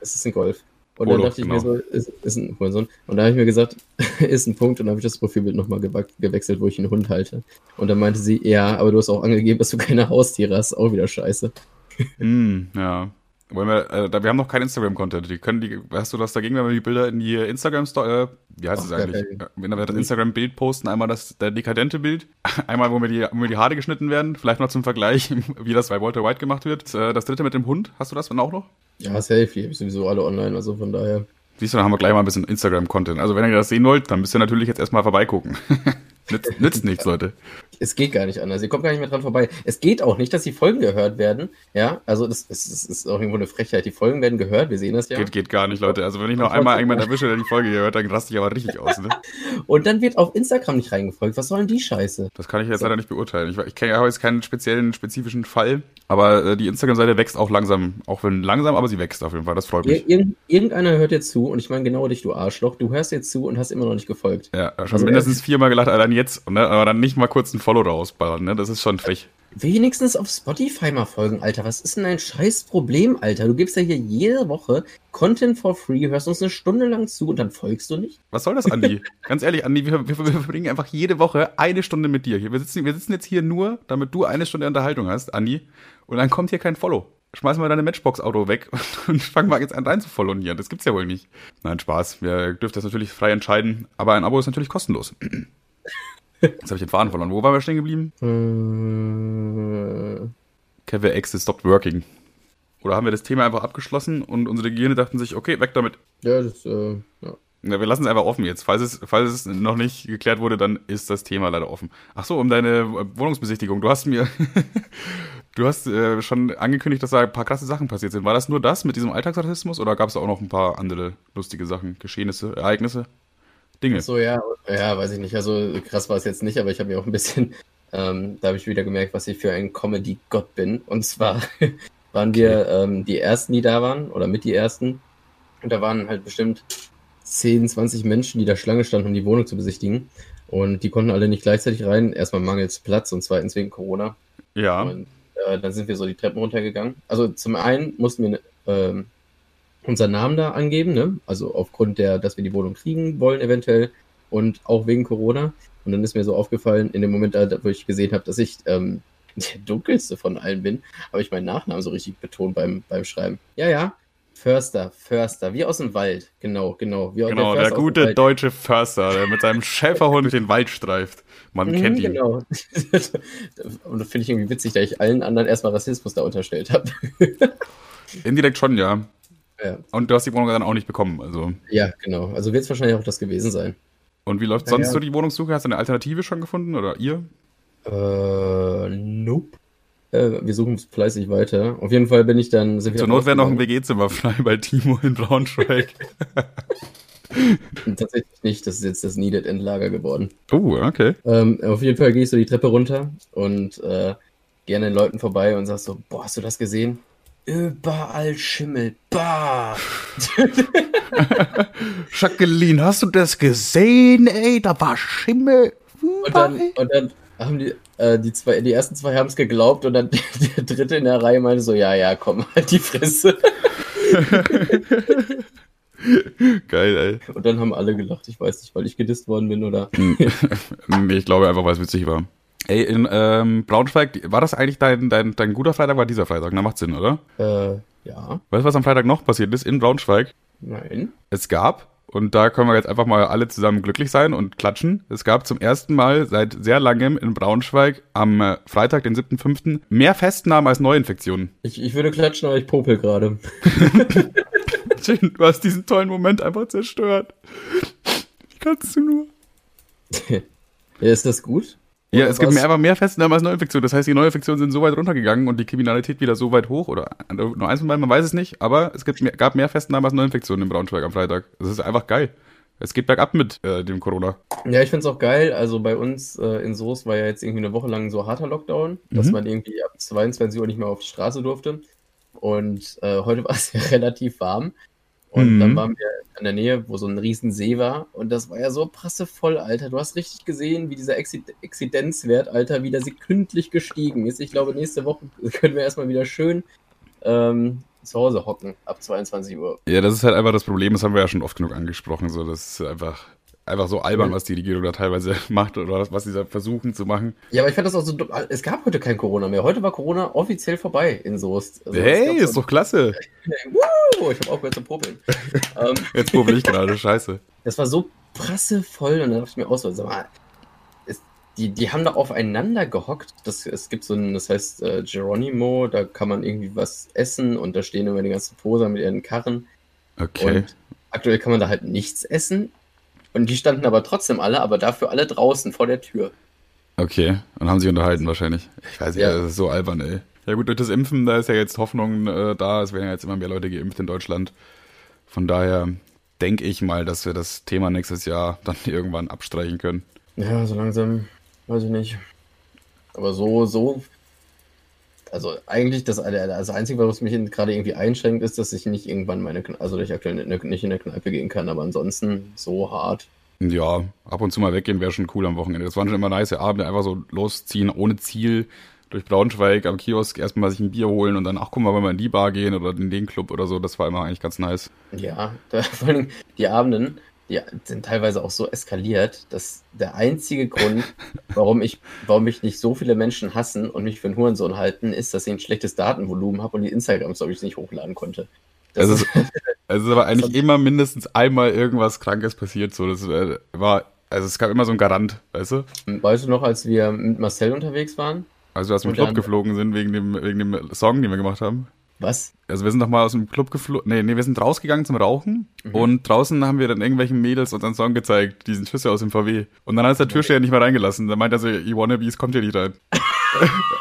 es ist ein Golf. Und Polo, dann dachte ich genau. mir so, ist, ist ein Hurensohn. Und da habe ich mir gesagt, ist ein Punkt. Und dann habe ich das Profilbild nochmal gewechselt, wo ich einen Hund halte. Und dann meinte sie, ja, aber du hast auch angegeben, dass du keine Haustiere hast. Auch wieder scheiße. Hm, ja. Wollen wir, äh, da, wir haben noch keinen Instagram-Content. Die können die, hast du das dagegen, wenn wir die Bilder in die Instagram-Story, äh, wie heißt es eigentlich? kein- Äh, Wenn wir das Instagram-Bild posten, einmal das der dekadente Bild, einmal, wo mir die, wo mir die Haare geschnitten werden, vielleicht noch zum Vergleich, wie das bei Walter White gemacht wird. Äh, Das dritte mit dem Hund, hast du das dann auch noch? Ja, safe. Die habe ich sowieso alle online. Also von daher. Siehst du, dann haben wir gleich mal ein bisschen Instagram-Content. Also wenn ihr das sehen wollt, dann müsst ihr natürlich jetzt erstmal vorbeigucken. nützt, nützt nichts, Leute. Es geht gar nicht anders. Ihr kommt gar nicht mehr dran vorbei. Es geht auch nicht, dass die Folgen gehört werden. Ja, also das, das, das ist auch irgendwo eine Frechheit. Die Folgen werden gehört. Wir sehen das ja. Geht, geht gar nicht, Leute. Also wenn ich noch Und einmal irgendwann erwische, der die Folge hier hört, dann raste ich aber richtig aus, ne? Und dann wird auf Instagram nicht reingefolgt. Was soll denn die Scheiße? Das kann ich jetzt leider nicht beurteilen. Ich, ich kenne ja jetzt keinen speziellen, spezifischen Fall, aber äh, die Instagram-Seite wächst auch langsam. Auch wenn langsam, aber sie wächst auf jeden Fall. Das freut mich. Ir irgend, irgendeiner hört jetzt zu und ich meine genau dich, du Arschloch. Du hörst jetzt zu und hast immer noch nicht gefolgt. Ja, schon Also, mindestens viermal gelacht, allein jetzt, ne? aber dann nicht mal kurz ein Follow rausballern, ne? Das ist schon frech. wenigstens auf Spotify mal folgen, Alter. Was ist denn dein scheiß Problem, Alter? Du gibst ja hier jede Woche Content for free, hörst uns eine Stunde lang zu und dann folgst du nicht? Was soll das, Andi? Ganz ehrlich, Andi, wir, wir, wir verbringen einfach jede Woche eine Stunde mit dir. Wir sitzen, wir sitzen jetzt hier nur, damit du eine Stunde Unterhaltung hast, Andi. Und dann kommt hier kein Follow. Schmeiß mal deine Matchbox-Auto weg und fang mal jetzt an rein zu followen hier. Das gibt's ja wohl nicht. Nein, Spaß. Wir dürfen das natürlich frei entscheiden, aber ein Abo ist natürlich kostenlos. Jetzt habe ich den Faden verloren. Wo waren wir stehen geblieben? Äh, Kevin X stopped working. Oder haben wir das Thema einfach abgeschlossen und unsere Gehirne dachten sich, okay, weg damit. ja, das, äh, ja. Ja, wir lassen es einfach offen jetzt. Falls es, falls es noch nicht geklärt wurde, dann ist das Thema leider offen. Ach so, um deine Wohnungsbesichtigung. Du hast mir, du hast äh, schon angekündigt, dass da ein paar krasse Sachen passiert sind. War das nur das mit diesem Alltagsrassismus oder gab es auch noch ein paar andere lustige Sachen, Geschehnisse, Ereignisse, Dinge? So, ja, ja, weiß ich nicht. Also krass war es jetzt nicht, aber ich habe mir auch ein bisschen, ähm, da habe ich wieder gemerkt, was ich für ein Comedy-Gott bin. Und zwar waren wir ähm, die Ersten, die da waren, oder mit die Ersten. Und da waren halt bestimmt 10, 20 Menschen, die da Schlange standen, um die Wohnung zu besichtigen. Und die konnten alle nicht gleichzeitig rein. Erstmal mangels Platz und zweitens wegen Corona. Ja. Und äh, dann sind wir so die Treppen runtergegangen. Also zum einen mussten wir ähm, unseren Namen da angeben, ne? Also aufgrund der, dass wir die Wohnung kriegen wollen eventuell und auch wegen Corona. Und dann ist mir so aufgefallen, in dem Moment, da, wo ich gesehen habe, dass ich ähm, der dunkelste von allen bin, habe ich meinen Nachnamen so richtig betont beim, beim Schreiben. Ja, ja. Förster, Förster, wie aus dem Wald. Genau, genau. Wie Genau, der, dem gute deutsche Förster, der mit seinem Schäferhund durch den Wald streift. Man Mhm, kennt ihn. Genau. Und das finde ich irgendwie witzig, da ich allen anderen erstmal Rassismus da unterstellt habe. Indirekt schon, ja. Ja. Und du hast die Wohnung dann auch nicht bekommen. Also. ja, genau. Also wird es wahrscheinlich auch das gewesen sein. Und wie läuft Ja, sonst ja. so die Wohnungssuche? Hast du eine Alternative schon gefunden oder ihr? Äh, nope. Äh, wir suchen fleißig weiter. Auf jeden Fall bin ich dann. Zur Not wäre noch ein. WG-Zimmer frei bei Timo in Braunschweig. Tatsächlich nicht. Das ist jetzt das Needed Endlager geworden. oh, okay. Ähm, auf jeden Fall gehe ich so die Treppe runter und äh, gehe an den Leuten vorbei und sag so: Boah, hast du das gesehen? Überall Schimmel. Bah! Jacqueline, hast du das gesehen, ey? Da war Schimmel. Und dann, und dann haben die, äh, die zwei, die ersten zwei haben es geglaubt und dann der dritte in der Reihe meinte so, ja, ja, komm, halt die Fresse. Geil, Und dann haben alle gelacht. Ich weiß nicht, weil ich gedisst worden bin oder. ey. nee, ich glaube einfach, weil es witzig war. Ey, in ähm, Braunschweig, war das eigentlich dein, dein, dein guter Freitag, war dieser Freitag? Na, macht Sinn, oder? Äh, ja, Weißt du, was am Freitag noch passiert ist in Braunschweig? nein. Es gab, und da können wir jetzt einfach mal alle zusammen glücklich sein und klatschen, es gab zum ersten Mal seit sehr langem in Braunschweig am äh, Freitag, den 7.5., mehr Festnahmen als Neuinfektionen. Ich, ich würde klatschen, aber ich popel gerade. Jin, du hast diesen tollen Moment einfach zerstört. Wie kannst du nur? Ist das gut? Ja, es gibt mehr, aber mehr Festnahmen als Neuinfektionen. Das heißt, die Neuinfektionen sind so weit runtergegangen und die Kriminalität wieder so weit hoch. Oder nur eins von beiden, man weiß es nicht. Aber es gibt mehr, gab mehr Festnahmen als Neuinfektionen in Braunschweig am Freitag. Das ist einfach geil. Es geht bergab mit äh, dem Corona. Ja, ich find's auch geil. Also bei uns äh, in Soest war ja jetzt irgendwie eine Woche lang so harter Lockdown, dass Mhm. man irgendwie ab 22 Uhr nicht mehr auf die Straße durfte. Und äh, heute war es ja relativ warm. Und Mhm. dann waren wir in der Nähe, wo so ein riesen See war. Und das war ja so prassevoll, Alter. Du hast richtig gesehen, wie dieser Exi Exzidenzwert, Alter, wieder sekündlich gestiegen ist. Ich glaube, nächste Woche können wir erstmal wieder schön ähm, zu Hause hocken ab 22 Uhr. Ja, das ist halt einfach das Problem, das haben wir ja schon oft genug angesprochen. So, das ist einfach, einfach so albern, Mhm. was die Regierung da teilweise macht oder was, sie da versuchen zu machen. Ja, aber ich fand das auch so dumm. Es gab heute kein Corona mehr. Heute war Corona offiziell vorbei in Soest. Also, hey, ist so- doch klasse. Woo! Ich habe aufgehört zu popeln. ähm, Jetzt probiere ich gerade, scheiße. das war so prassevoll und dann dachte ich mir auch so, sag mal, ist, die, die haben da aufeinander gehockt. Das, es gibt so ein, das heißt äh, Geronimo, da kann man irgendwie was essen und da stehen immer die ganzen Poser mit ihren Karren. Okay. Und aktuell kann man da halt nichts essen. Und die standen aber trotzdem alle, aber dafür alle draußen vor der Tür. Okay, und haben sich unterhalten wahrscheinlich. Ich weiß nicht, Ja. das ist so albern, ey. Ja gut, durch das Impfen, da ist ja jetzt Hoffnung äh, da. Es werden ja jetzt immer mehr Leute geimpft in Deutschland. Von daher denke ich mal, dass wir das Thema nächstes Jahr dann irgendwann abstreichen können. Ja, so langsam, weiß ich nicht. Aber so, so. Also eigentlich das, das Einzige, was mich gerade irgendwie einschränkt, ist, dass ich nicht irgendwann meine, also dass ich aktuell nicht nicht in der Kneipe gehen kann, aber ansonsten so hart. Ja, ab und zu mal weggehen wäre schon cool am Wochenende. Das waren schon immer nice Abende, einfach so losziehen ohne Ziel durch Braunschweig am Kiosk erstmal sich ein Bier holen und dann, ach guck mal, wenn wir in die Bar gehen oder in den Club oder so, das war immer eigentlich ganz nice. Ja, da, vor allem die Abenden, die sind teilweise auch so eskaliert, dass der einzige Grund, warum ich, warum mich nicht so viele Menschen hassen und mich für einen Hurensohn halten, ist, dass ich ein schlechtes Datenvolumen habe und die Instagram-Stories nicht hochladen konnte. Das also, ist, es ist aber eigentlich immer mindestens einmal irgendwas Krankes passiert. So, das äh, war, also es gab immer so einen Garant, weißt du? Weißt du noch, als wir mit Marcel unterwegs waren? Also, als wir im Club geflogen sind wegen dem, wegen dem Song, den wir gemacht haben. Was? Also wir sind noch mal aus dem Club geflogen. Nee, nee, wir sind rausgegangen zum Rauchen mhm. und draußen haben wir dann irgendwelchen Mädels unseren Song gezeigt, diesen Schüsse aus dem VW. Und dann hat der Türsteher nicht mehr reingelassen. Da meint er so, you wannabes kommt hier nicht rein.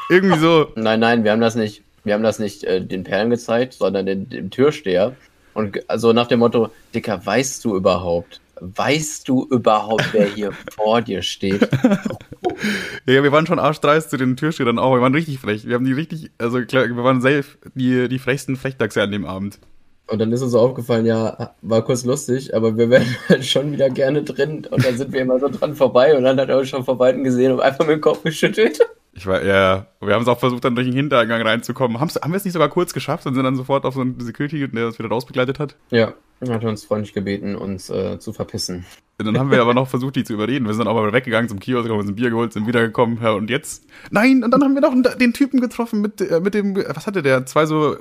Irgendwie so. Nein, nein, wir haben das nicht, wir haben das nicht äh, den Perlen gezeigt, sondern den, dem Türsteher. Und also nach dem Motto, Dicker, weißt du überhaupt, weißt du überhaupt, wer hier vor dir steht? ja, wir waren schon arschdreist zu den Türstehern auch. Wir waren richtig frech. Wir haben die richtig, also klar, wir waren safe die, die frechsten Frechdachse an dem Abend. Und dann ist uns aufgefallen, ja, war kurz lustig, aber wir wären halt schon wieder gerne drin. Und dann sind wir immer so dran vorbei und dann hat er uns schon vor Weitem gesehen und einfach mit dem Kopf geschüttelt. Ich war, ja, wir haben es auch versucht, dann durch den Hintereingang reinzukommen. Haben's, haben wir es nicht sogar kurz geschafft und sind dann sofort auf so einen Security, der uns wieder rausbegleitet hat? Ja, er hat uns freundlich gebeten, uns äh, zu verpissen. Dann haben wir aber noch versucht, die zu überreden. Wir sind mal weggegangen zum Kiosk, haben uns ein Bier geholt, sind wiedergekommen. Ja, und jetzt? Nein, und dann haben wir noch den Typen getroffen mit, äh, mit dem, was hatte der? Zwei so,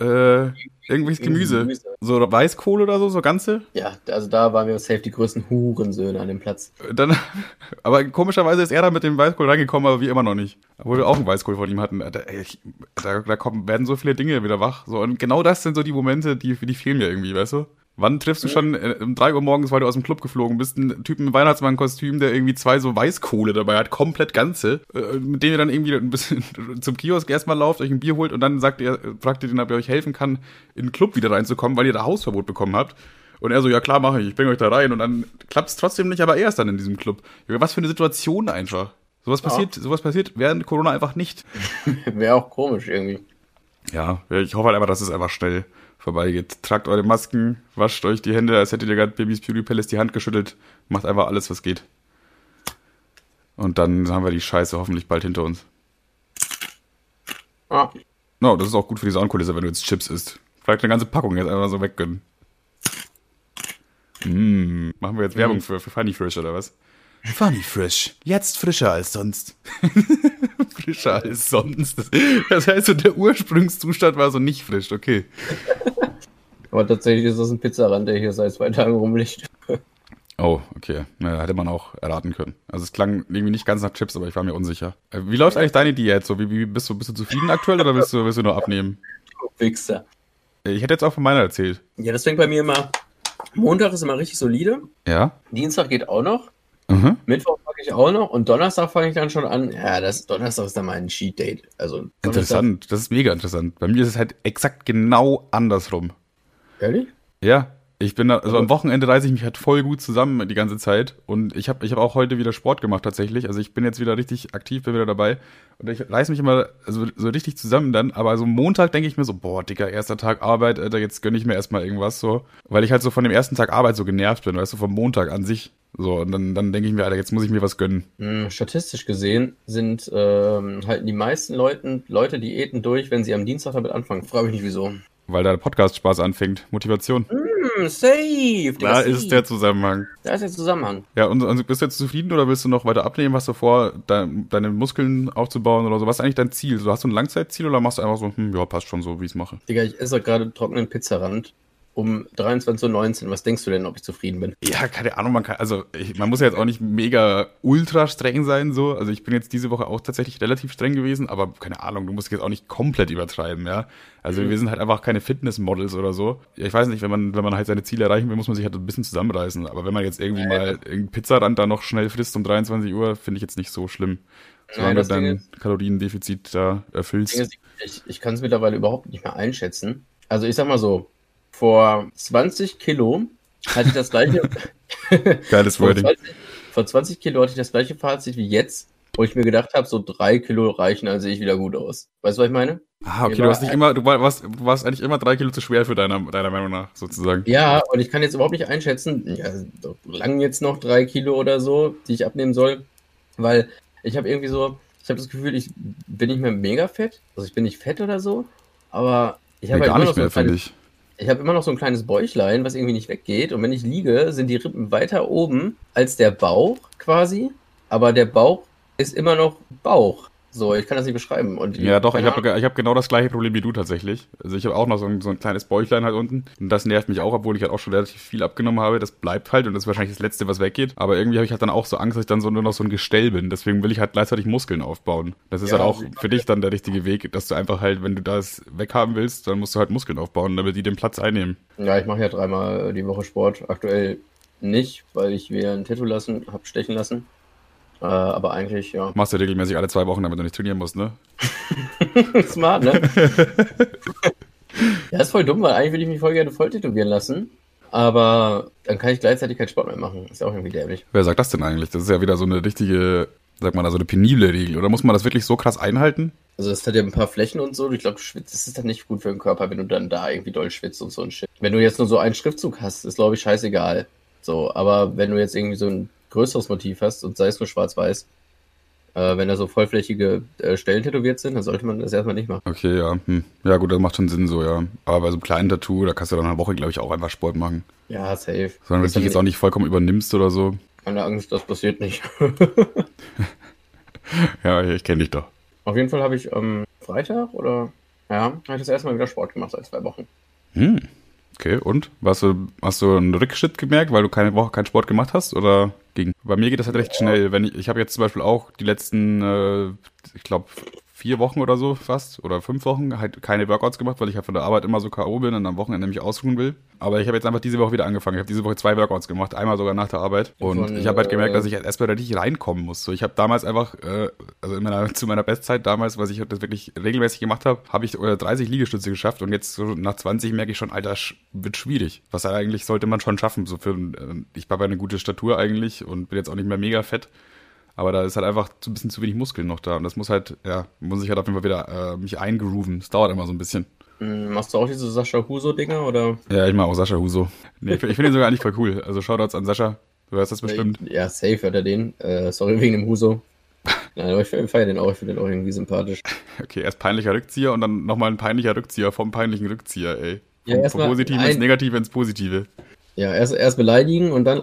äh, irgendwelches Gemüse. Gemüse. So Weißkohl oder so, so ganze? Ja, also da waren wir safe die größten Hurensöhne an dem Platz. Dann, aber komischerweise ist er da mit dem Weißkohl reingekommen, aber wir immer noch nicht. Obwohl wir auch einen Weißkohl von ihm hatten. Da, da, da kommen, werden so viele Dinge wieder wach. So, und genau das sind so die Momente, die, die fehlen mir irgendwie, weißt du? Wann triffst du schon äh, um drei Uhr morgens, weil du aus dem Club geflogen bist, einen Typen im Weihnachtsmann-Kostüm, der irgendwie zwei so Weißkohle dabei hat, komplett ganze, äh, mit dem ihr dann irgendwie ein bisschen zum Kiosk erstmal lauft, euch ein Bier holt und dann sagt ihr, fragt ihr den, ob er euch helfen kann, in den Club wieder reinzukommen, weil ihr da Hausverbot bekommen habt. Und er so, ja klar, mache ich, ich bringe euch da rein. Und dann klappt es trotzdem nicht, aber er ist dann in diesem Club. Was für eine Situation einfach. Sowas ja. passiert, sowas passiert während Corona einfach nicht. Wäre auch komisch irgendwie. Ja, ich hoffe halt einfach, dass es einfach schnell vorbeigeht. Tragt eure Masken, wascht euch die Hände, als hättet ihr gerade Babys Beauty Palace die Hand geschüttelt. Macht einfach alles, was geht. Und dann haben wir die Scheiße hoffentlich bald hinter uns. Ah. No, das ist auch gut für die Soundkulisse, wenn du jetzt Chips isst. Vielleicht eine ganze Packung jetzt einfach so weggönnen. Mm, machen wir jetzt Werbung mm. für, für Funny Fresh oder was? Funny Fresh. Jetzt frischer als sonst. frischer als sonst. Das heißt, so der Ursprungszustand war so nicht frisch, okay. Aber tatsächlich ist das ein Pizzarand, der hier seit zwei Tagen rumliegt. Oh, okay. Na, hätte man auch erraten können. Also es klang irgendwie nicht ganz nach Chips, aber ich war mir unsicher. Äh, wie läuft eigentlich deine Diät? So, wie, wie bist du, bist du zufrieden aktuell oder willst du, willst du nur abnehmen? Du Wichser. Ich hätte jetzt auch von meiner erzählt. Ja, das fängt bei mir immer. Montag ist immer richtig solide. Ja. Dienstag geht auch noch. Mhm. Mittwoch fange ich auch noch und Donnerstag fange ich dann schon an. Ja, das Donnerstag ist dann mein Cheat Date. Also interessant, das ist mega interessant. Bei mir ist es halt exakt genau andersrum. Ehrlich? Ja. Ich bin da, also am Wochenende reise ich mich halt voll gut zusammen die ganze Zeit und ich habe ich hab auch heute wieder Sport gemacht tatsächlich. Also ich bin jetzt wieder richtig aktiv, bin wieder dabei und ich reiße mich immer also so richtig zusammen dann, aber so Montag denke ich mir so, boah, dicker, erster Tag Arbeit, Alter, jetzt gönne ich mir erstmal irgendwas so, weil ich halt so von dem ersten Tag Arbeit so genervt bin, weißt du, vom Montag an sich. So, und dann, dann denke ich mir, Alter, jetzt muss ich mir was gönnen. Hm, statistisch gesehen sind ähm, halt die meisten Leuten, Leute Diäten durch, wenn sie am Dienstag damit anfangen. Frage mich nicht wieso. Weil der Podcast Spaß anfängt. Motivation. Mm, safe. Da safe. ist der Zusammenhang. Da ist der Zusammenhang. Ja, und, und, bist du jetzt zufrieden oder willst du noch weiter abnehmen? Hast du vor, de, deine Muskeln aufzubauen oder so? Was ist eigentlich dein Ziel? So, hast du ein Langzeitziel oder machst du einfach so, hm, ja, passt schon so, wie ich es mache? Digga, ich esse gerade trockenen Pizzarand um 23.19 Uhr. Was denkst du denn, ob ich zufrieden bin? Ja, keine Ahnung, man kann, also ich, man muss ja jetzt auch nicht mega ultra streng sein, so. Also ich bin jetzt diese Woche auch tatsächlich relativ streng gewesen, aber keine Ahnung, du musst jetzt auch nicht komplett übertreiben, ja. Also mhm. wir sind halt einfach keine Fitnessmodels oder so. Ja, ich weiß nicht, wenn man, wenn man halt seine Ziele erreichen will, muss man sich halt ein bisschen zusammenreißen. Aber wenn man jetzt irgendwie ja, mal irgendeinen Pizzarand da noch schnell frisst um 23 Uhr, finde ich jetzt nicht so schlimm. Solange du dein Kaloriendefizit da erfüllst. Ich, ich kann es mittlerweile überhaupt nicht mehr einschätzen. Also ich sag mal so, vor 20 Kilo hatte ich das gleiche. Geiles Wording. Vor 20, vor 20 Kilo hatte ich das gleiche Fazit wie jetzt, wo ich mir gedacht habe, so drei Kilo reichen, also sehe ich wieder gut aus. Weißt du, was ich meine? Ah, okay, du warst nicht immer, du warst, du warst eigentlich immer drei Kilo zu schwer für deiner, deiner Meinung nach, sozusagen. Ja, und ich kann jetzt überhaupt nicht einschätzen, ja, lang jetzt noch drei Kilo oder so, die ich abnehmen soll, weil ich habe irgendwie so, Ich habe das Gefühl, ich bin nicht mehr mega fett. Also ich bin nicht fett oder so, aber ich habe Nee, halt gar immer nicht noch so mehr, ein finde ich. Ich habe immer noch so ein kleines Bäuchlein, was irgendwie nicht weggeht. Und wenn ich liege, sind die Rippen weiter oben als der Bauch quasi. Aber der Bauch ist immer noch Bauch. So, ich kann das nicht beschreiben. Und Ja, doch, ich habe ich hab genau das gleiche Problem wie du tatsächlich. Also ich habe auch noch so ein, so ein kleines Bäuchlein halt unten. Und das nervt mich auch, obwohl ich halt auch schon relativ viel abgenommen habe. Das bleibt halt und das ist wahrscheinlich das Letzte, was weggeht. Aber irgendwie habe ich halt dann auch so Angst, dass ich dann so nur noch so ein Gestell bin. Deswegen will ich halt gleichzeitig Muskeln aufbauen. Das ist Ja, halt auch für dich dann der richtige Weg, dass du einfach halt, wenn du das weghaben willst, dann musst du halt Muskeln aufbauen, damit die den Platz einnehmen. Ja, ich mache ja dreimal die Woche Sport. Aktuell nicht, weil ich mir ein Tattoo lassen, hab stechen lassen. Äh, aber eigentlich, ja. Machst du regelmäßig alle zwei Wochen, damit du nicht trainieren musst, ne? Smart, ne? ja, ist voll dumm, weil eigentlich würde ich mich voll gerne voll tätowieren lassen. Aber dann kann ich gleichzeitig keinen Sport mehr machen. Ist ja auch irgendwie dämlich. Wer sagt das denn eigentlich? Das ist ja wieder so eine richtige, sag mal, so eine penible Regel. Oder muss man das wirklich so krass einhalten? Also es hat ja ein paar Flächen und so. Ich glaube, schwitzt. Das ist dann nicht gut für den Körper, wenn du dann da irgendwie doll schwitzt und so ein Shit. Wenn du jetzt nur so einen Schriftzug hast, ist glaube ich scheißegal. So, aber wenn du jetzt irgendwie so ein größeres Motiv hast und sei es nur schwarz-weiß, äh, wenn da so vollflächige äh, Stellen tätowiert sind, dann sollte man das erstmal nicht machen. Okay, ja. Hm. Ja, gut, das macht schon Sinn so, ja. Aber bei so einem kleinen Tattoo, da kannst du dann eine Woche, glaube ich, auch einfach Sport machen. Ja, safe. Sondern wenn du dich jetzt auch nicht vollkommen übernimmst oder so. Keine Angst, das passiert nicht. Ja, ich kenne dich doch. Auf jeden Fall habe ich am Freitag oder ja, habe ich das erste Mal wieder Sport gemacht seit zwei Wochen. Hm. Okay, und? Warst du, hast du einen Rückschritt gemerkt, weil du keine Woche keinen Sport gemacht hast? Oder ging? Bei mir geht das halt recht schnell. Wenn ich, ich habe jetzt zum Beispiel auch die letzten, äh, ich glaube, vier Wochen oder so fast oder fünf Wochen halt keine Workouts gemacht, weil ich halt von der Arbeit immer so K.O. bin und am Wochenende mich ausruhen will. Aber ich habe jetzt einfach diese Woche wieder angefangen. Ich habe diese Woche zwei Workouts gemacht, einmal sogar nach der Arbeit. Und Von, ich habe halt gemerkt, äh, dass ich halt erstmal richtig reinkommen muss. So, ich habe damals einfach, äh, also in meiner, zu meiner Bestzeit damals, was ich das wirklich regelmäßig gemacht habe, habe ich äh, 30 Liegestütze geschafft und jetzt so nach 20 merke ich schon, Alter, wird schwierig. Was eigentlich sollte man schon schaffen. So für, äh, ich habe eine gute Statur eigentlich und bin jetzt auch nicht mehr mega fett. Aber da ist halt einfach ein bisschen zu wenig Muskeln noch da. Und das muss halt, ja, muss ich halt auf jeden Fall wieder äh, mich eingrooven. Das dauert immer so ein bisschen. Hm, Machst du auch diese Sascha Huso-Dinger oder? Ja, ich mag auch Sascha Huso. Nee, ich finde find ihn sogar eigentlich voll cool. Also Shoutouts an Sascha. Du hörst das bestimmt. Ja, safe hört er den. Äh, sorry wegen dem Huso. Nein, aber ich feiere den auch. Ich finde den auch irgendwie sympathisch. Okay, erst peinlicher Rückzieher und dann nochmal ein peinlicher Rückzieher vom peinlichen Rückzieher, ey. Ja, Vom, erst vom Positiven ein- ins Negative ins Positive. Ja, erst, erst beleidigen und dann,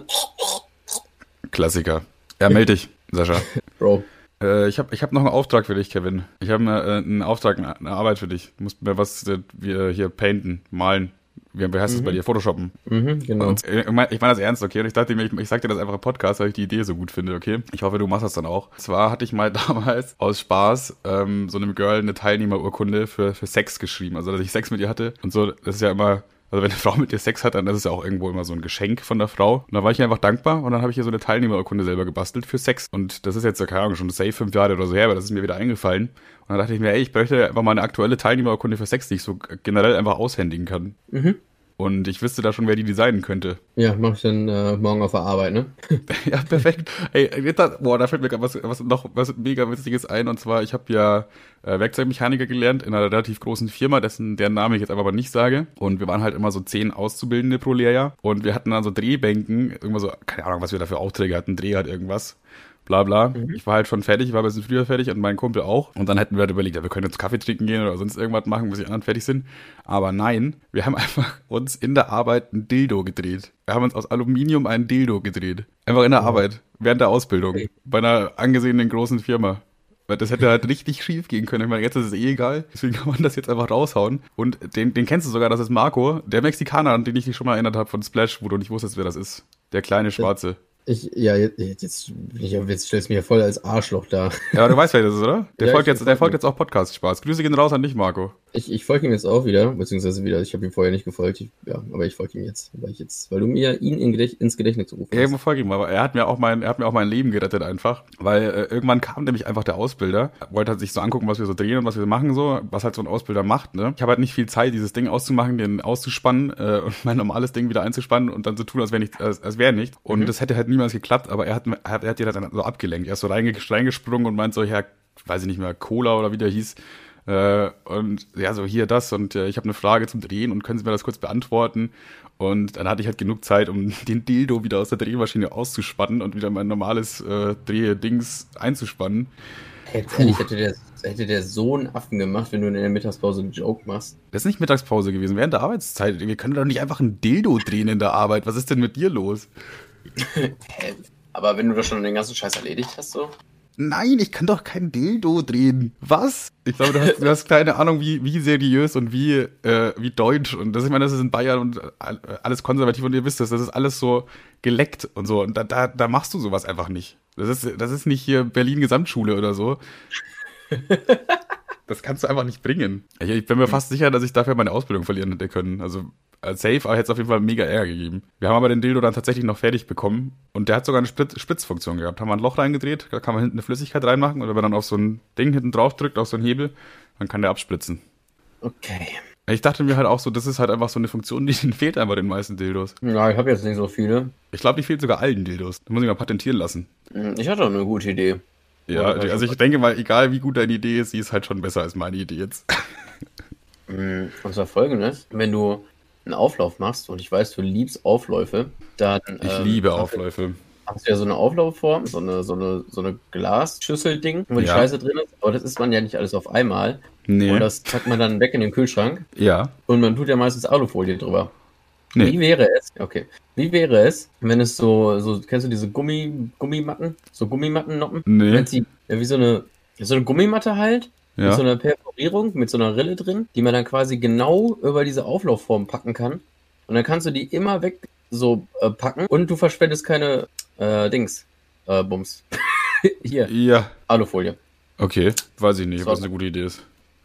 Klassiker. Ja, meld dich, Sascha. Bro. Äh, ich habe ich hab noch einen Auftrag für dich, Kevin. Ich habe äh, einen Auftrag, eine, eine Arbeit für dich. Du musst mir was äh, wir hier painten, malen. Wie, wie heißt das bei dir? Photoshoppen. Mhm, genau. Und, äh, ich meine ich mein das ernst, okay? Und ich dachte mir, ich, ich sag dir das einfach im Podcast, weil ich die Idee so gut finde, okay? Ich hoffe, du machst das dann auch. Zwar hatte ich mal damals aus Spaß ähm, so einem Girl eine Teilnehmerurkunde für, für Sex geschrieben. Also, dass ich Sex mit ihr hatte. Und so, das ist ja immer, also wenn eine Frau mit dir Sex hat, dann ist es ja auch irgendwo immer so ein Geschenk von der Frau. Und da war ich einfach dankbar und dann habe ich ihr so eine Teilnehmerurkunde selber gebastelt für Sex. Und das ist jetzt, keine Ahnung, schon safe fünf Jahre oder so her, aber das ist mir wieder eingefallen. Und dann dachte ich mir, ey, ich bräuchte einfach mal eine aktuelle Teilnehmerurkunde für Sex, die ich so generell einfach aushändigen kann. Mhm. Und ich wüsste da schon, wer die designen könnte. Ja, mach ich dann äh, morgen auf der Arbeit, ne? Ja, perfekt. Ey, da, boah, da fällt mir gerade was, was noch was mega witziges ein. Und zwar, ich habe ja äh, Werkzeugmechaniker gelernt in einer relativ großen Firma, dessen deren Name ich jetzt aber nicht sage. Und wir waren halt immer so zehn Auszubildende pro Lehrjahr. Und wir hatten dann so Drehbänken, irgendwann so, keine Ahnung, was wir da für Aufträge hatten, Dreh hat irgendwas. Bla bla. Ich war halt schon fertig, ich war ein bisschen früher fertig und mein Kumpel auch. Und dann hätten wir halt überlegt, ja, wir können jetzt Kaffee trinken gehen oder sonst irgendwas machen, bis die anderen fertig sind. Aber nein, wir haben einfach uns in der Arbeit ein Dildo gedreht. Wir haben uns aus Aluminium ein Dildo gedreht. Einfach in der Arbeit, während der Ausbildung. Bei einer angesehenen großen Firma. Weil das hätte halt richtig schief gehen können. Ich meine, jetzt ist es eh egal. Deswegen kann man das jetzt einfach raushauen. Und den, den kennst du sogar, das ist Marco, der Mexikaner, an den ich dich schon mal erinnert habe von Splash, wo du nicht wusstest, wer das ist. Der kleine Schwarze. Ich, ja, jetzt, jetzt, stellst du mich ja voll als Arschloch da. Ja, du weißt, wer das ist, oder? Der Ja, folgt jetzt, der folgt jetzt auch Podcast-Spaß. Grüße gehen raus an dich, Marco. Ich, ich folge ihm jetzt auch wieder, beziehungsweise wieder, ich habe ihm vorher nicht gefolgt, ich, ja, aber ich folge ihm jetzt, weil ich jetzt, weil du mir ihn in Gedächt, ins Gedächtnis gerufen Ja, hast. ich folge ihm, aber er hat mir auch mein, er hat mir auch mein Leben gerettet einfach, weil äh, irgendwann kam nämlich einfach der Ausbilder, wollte halt sich so angucken, was wir so drehen und was wir so machen so, was halt so ein Ausbilder macht, ne? Ich habe halt nicht viel Zeit, dieses Ding auszumachen, den auszuspannen äh, und mein normales Ding wieder einzuspannen und dann so tun, als wäre nicht, als, als wäre nicht. Und das hätte halt niemals geklappt, aber er hat, er hat, die dann so abgelenkt. Er ist so reinge reingesprungen und meint so, ja, weiß ich nicht mehr, Cola oder wie der hieß. Äh, und ja, so hier das und äh, ich habe eine Frage zum Drehen und können Sie mir das kurz beantworten? Und dann hatte ich halt genug Zeit, um den Dildo wieder aus der Drehmaschine auszuspannen und wieder mein normales äh, Drehdings einzuspannen. Jetzt ehrlich, hätte der, hätte der so einen Affen gemacht, wenn du in der Mittagspause einen Joke machst. Das ist nicht Mittagspause gewesen, während der Arbeitszeit. Wir können doch nicht einfach ein Dildo drehen in der Arbeit. Was ist denn mit dir los? Hä? Aber wenn du doch schon den ganzen Scheiß erledigt hast, so. Nein, ich kann doch kein Dildo drehen. Was? Ich glaube, du hast, du hast keine Ahnung, wie, wie seriös und wie, äh, wie deutsch. Und das, ich meine, das ist in Bayern und alles konservativ und ihr wisst das, das ist alles so geleckt und so. Und da, da, da machst du sowas einfach nicht. Das ist, das ist nicht hier Berlin Gesamtschule oder so. Das kannst du einfach nicht bringen. Ich, ich bin mir fast sicher, dass ich dafür meine Ausbildung verlieren hätte können. Also als Safe hätte es auf jeden Fall mega Ärger gegeben. Wir haben aber den Dildo dann tatsächlich noch fertig bekommen und der hat sogar eine Spritz Spritzfunktion gehabt. Haben wir ein Loch reingedreht, da kann man hinten eine Flüssigkeit reinmachen oder wenn man dann auf so ein Ding hinten drauf drückt, auf so einen Hebel, dann kann der abspritzen. Okay. Ich dachte mir halt auch so, das ist halt einfach so eine Funktion, die fehlt einfach den meisten Dildos. Ja, ich habe jetzt nicht so viele. Ich glaube, die fehlt sogar allen Dildos. Da muss ich mal patentieren lassen. Hm, Ich hatte auch eine gute Idee. Ja, also ich denke mal, egal wie gut deine Idee ist, sie ist halt schon besser als meine Idee jetzt. Hm, Und zwar folgendes: Wenn du einen Auflauf machst und ich weiß, du liebst Aufläufe, dann. Ich ähm, liebe Aufläufe. Hast du ja so eine Auflaufform, so eine, so eine, so eine Glasschüssel-Ding, wo die Ja. Scheiße drin ist. Aber das isst man ja nicht alles auf einmal. Nee. Und das packt man dann weg in den Kühlschrank. ja. Und man tut ja meistens Alufolie drüber. Nee. Wie wäre es, okay, wie wäre es, wenn es so, so kennst du diese Gummi, Gummimatten, so Gummimattennoppen? Nee. Wenn sie, ja, wie so eine, so eine Gummimatte halt, mit Ja. so einer Perforierung, mit so einer Rille drin, die man dann quasi genau über diese Auflaufform packen kann. Und dann kannst du die immer weg so äh, packen und du verschwendest keine äh, Dings, äh, Bums. Hier, Ja. Alufolie. Okay. Weiß ich nicht, So. was eine gute Idee ist.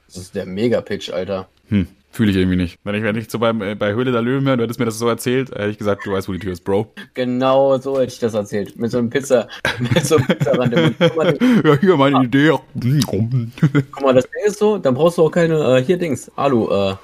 Das ist der Mega-Pitch, Alter. Hm. Fühle ich irgendwie nicht. Wenn ich, wenn ich so beim, äh, bei Höhle der Löwen wäre, du hättest mir das so erzählt, hätte ich gesagt, du weißt, wo die Tür ist, Bro. Genau so hätte ich das erzählt. Mit so einem Pizza, mit so einem Pizzarand ja, hier meine Idee. Guck mal, das Ding ist so, dann brauchst du auch keine, äh, hier Dings, Alu, äh,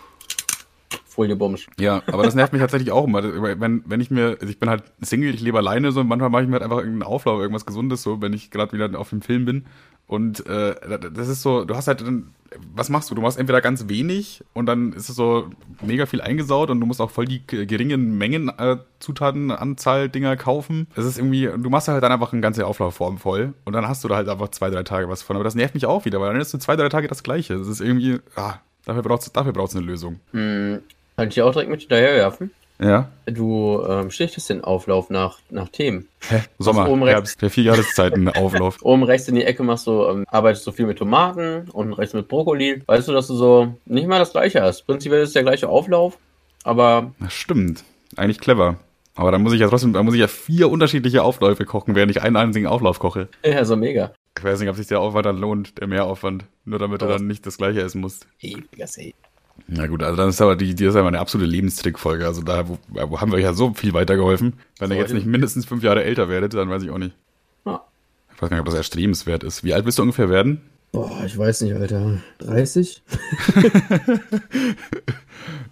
Foliebums. ja, aber das nervt mich tatsächlich auch immer. Wenn, wenn ich mir, also ich bin halt Single, ich lebe alleine so und manchmal mache ich mir halt einfach irgendeinen Auflauf, irgendwas Gesundes so, wenn ich gerade wieder auf dem Film bin. Und äh, das ist so, du hast halt dann, was machst du? Du machst entweder ganz wenig und dann ist es so mega viel eingesaut und du musst auch voll die geringen Mengen äh, Zutatenanzahl Dinger kaufen. Es ist irgendwie, du machst halt dann einfach eine ganze Auflaufform voll und dann hast du da halt einfach zwei, drei Tage was von. Aber das nervt mich auch wieder, weil dann ist du zwei, drei Tage das Gleiche. Das ist irgendwie, ah, dafür brauchst dafür brauchst du eine Lösung. Hm, kann ich auch direkt mit hinterherwerfen? Ja. Du ähm, schlichtest den Auflauf nach, nach Themen. Hä? Sommer, oben rechts? Herbst, der vier Jahreszeiten Auflauf. Oben rechts in die Ecke machst du, ähm, arbeitest du viel mit Tomaten, unten rechts mit Brokkoli. Weißt du, dass du so nicht mal das gleiche hast. Prinzipiell ist es der gleiche Auflauf, aber Das stimmt. Eigentlich clever. Aber dann muss ich ja trotzdem, dann muss ich ja vier unterschiedliche Aufläufe kochen, während ich einen einzigen Auflauf koche. ja, so mega. Ich weiß nicht, ob sich der Aufwand dann lohnt, der Mehraufwand. Nur damit du Doch. dann nicht das gleiche essen musst. Ewiger See. Na gut, also dann ist aber die, die ist aber eine absolute Lebenstrickfolge. Also da wo, wo haben wir euch ja so viel weitergeholfen. Wenn ihr So, jetzt nicht mindestens fünf Jahre älter werdet, dann weiß ich auch nicht. Ja. Ich weiß gar nicht, ob das erstrebenswert ist. Wie alt willst du ungefähr werden? Boah, ich weiß nicht, Alter. 30?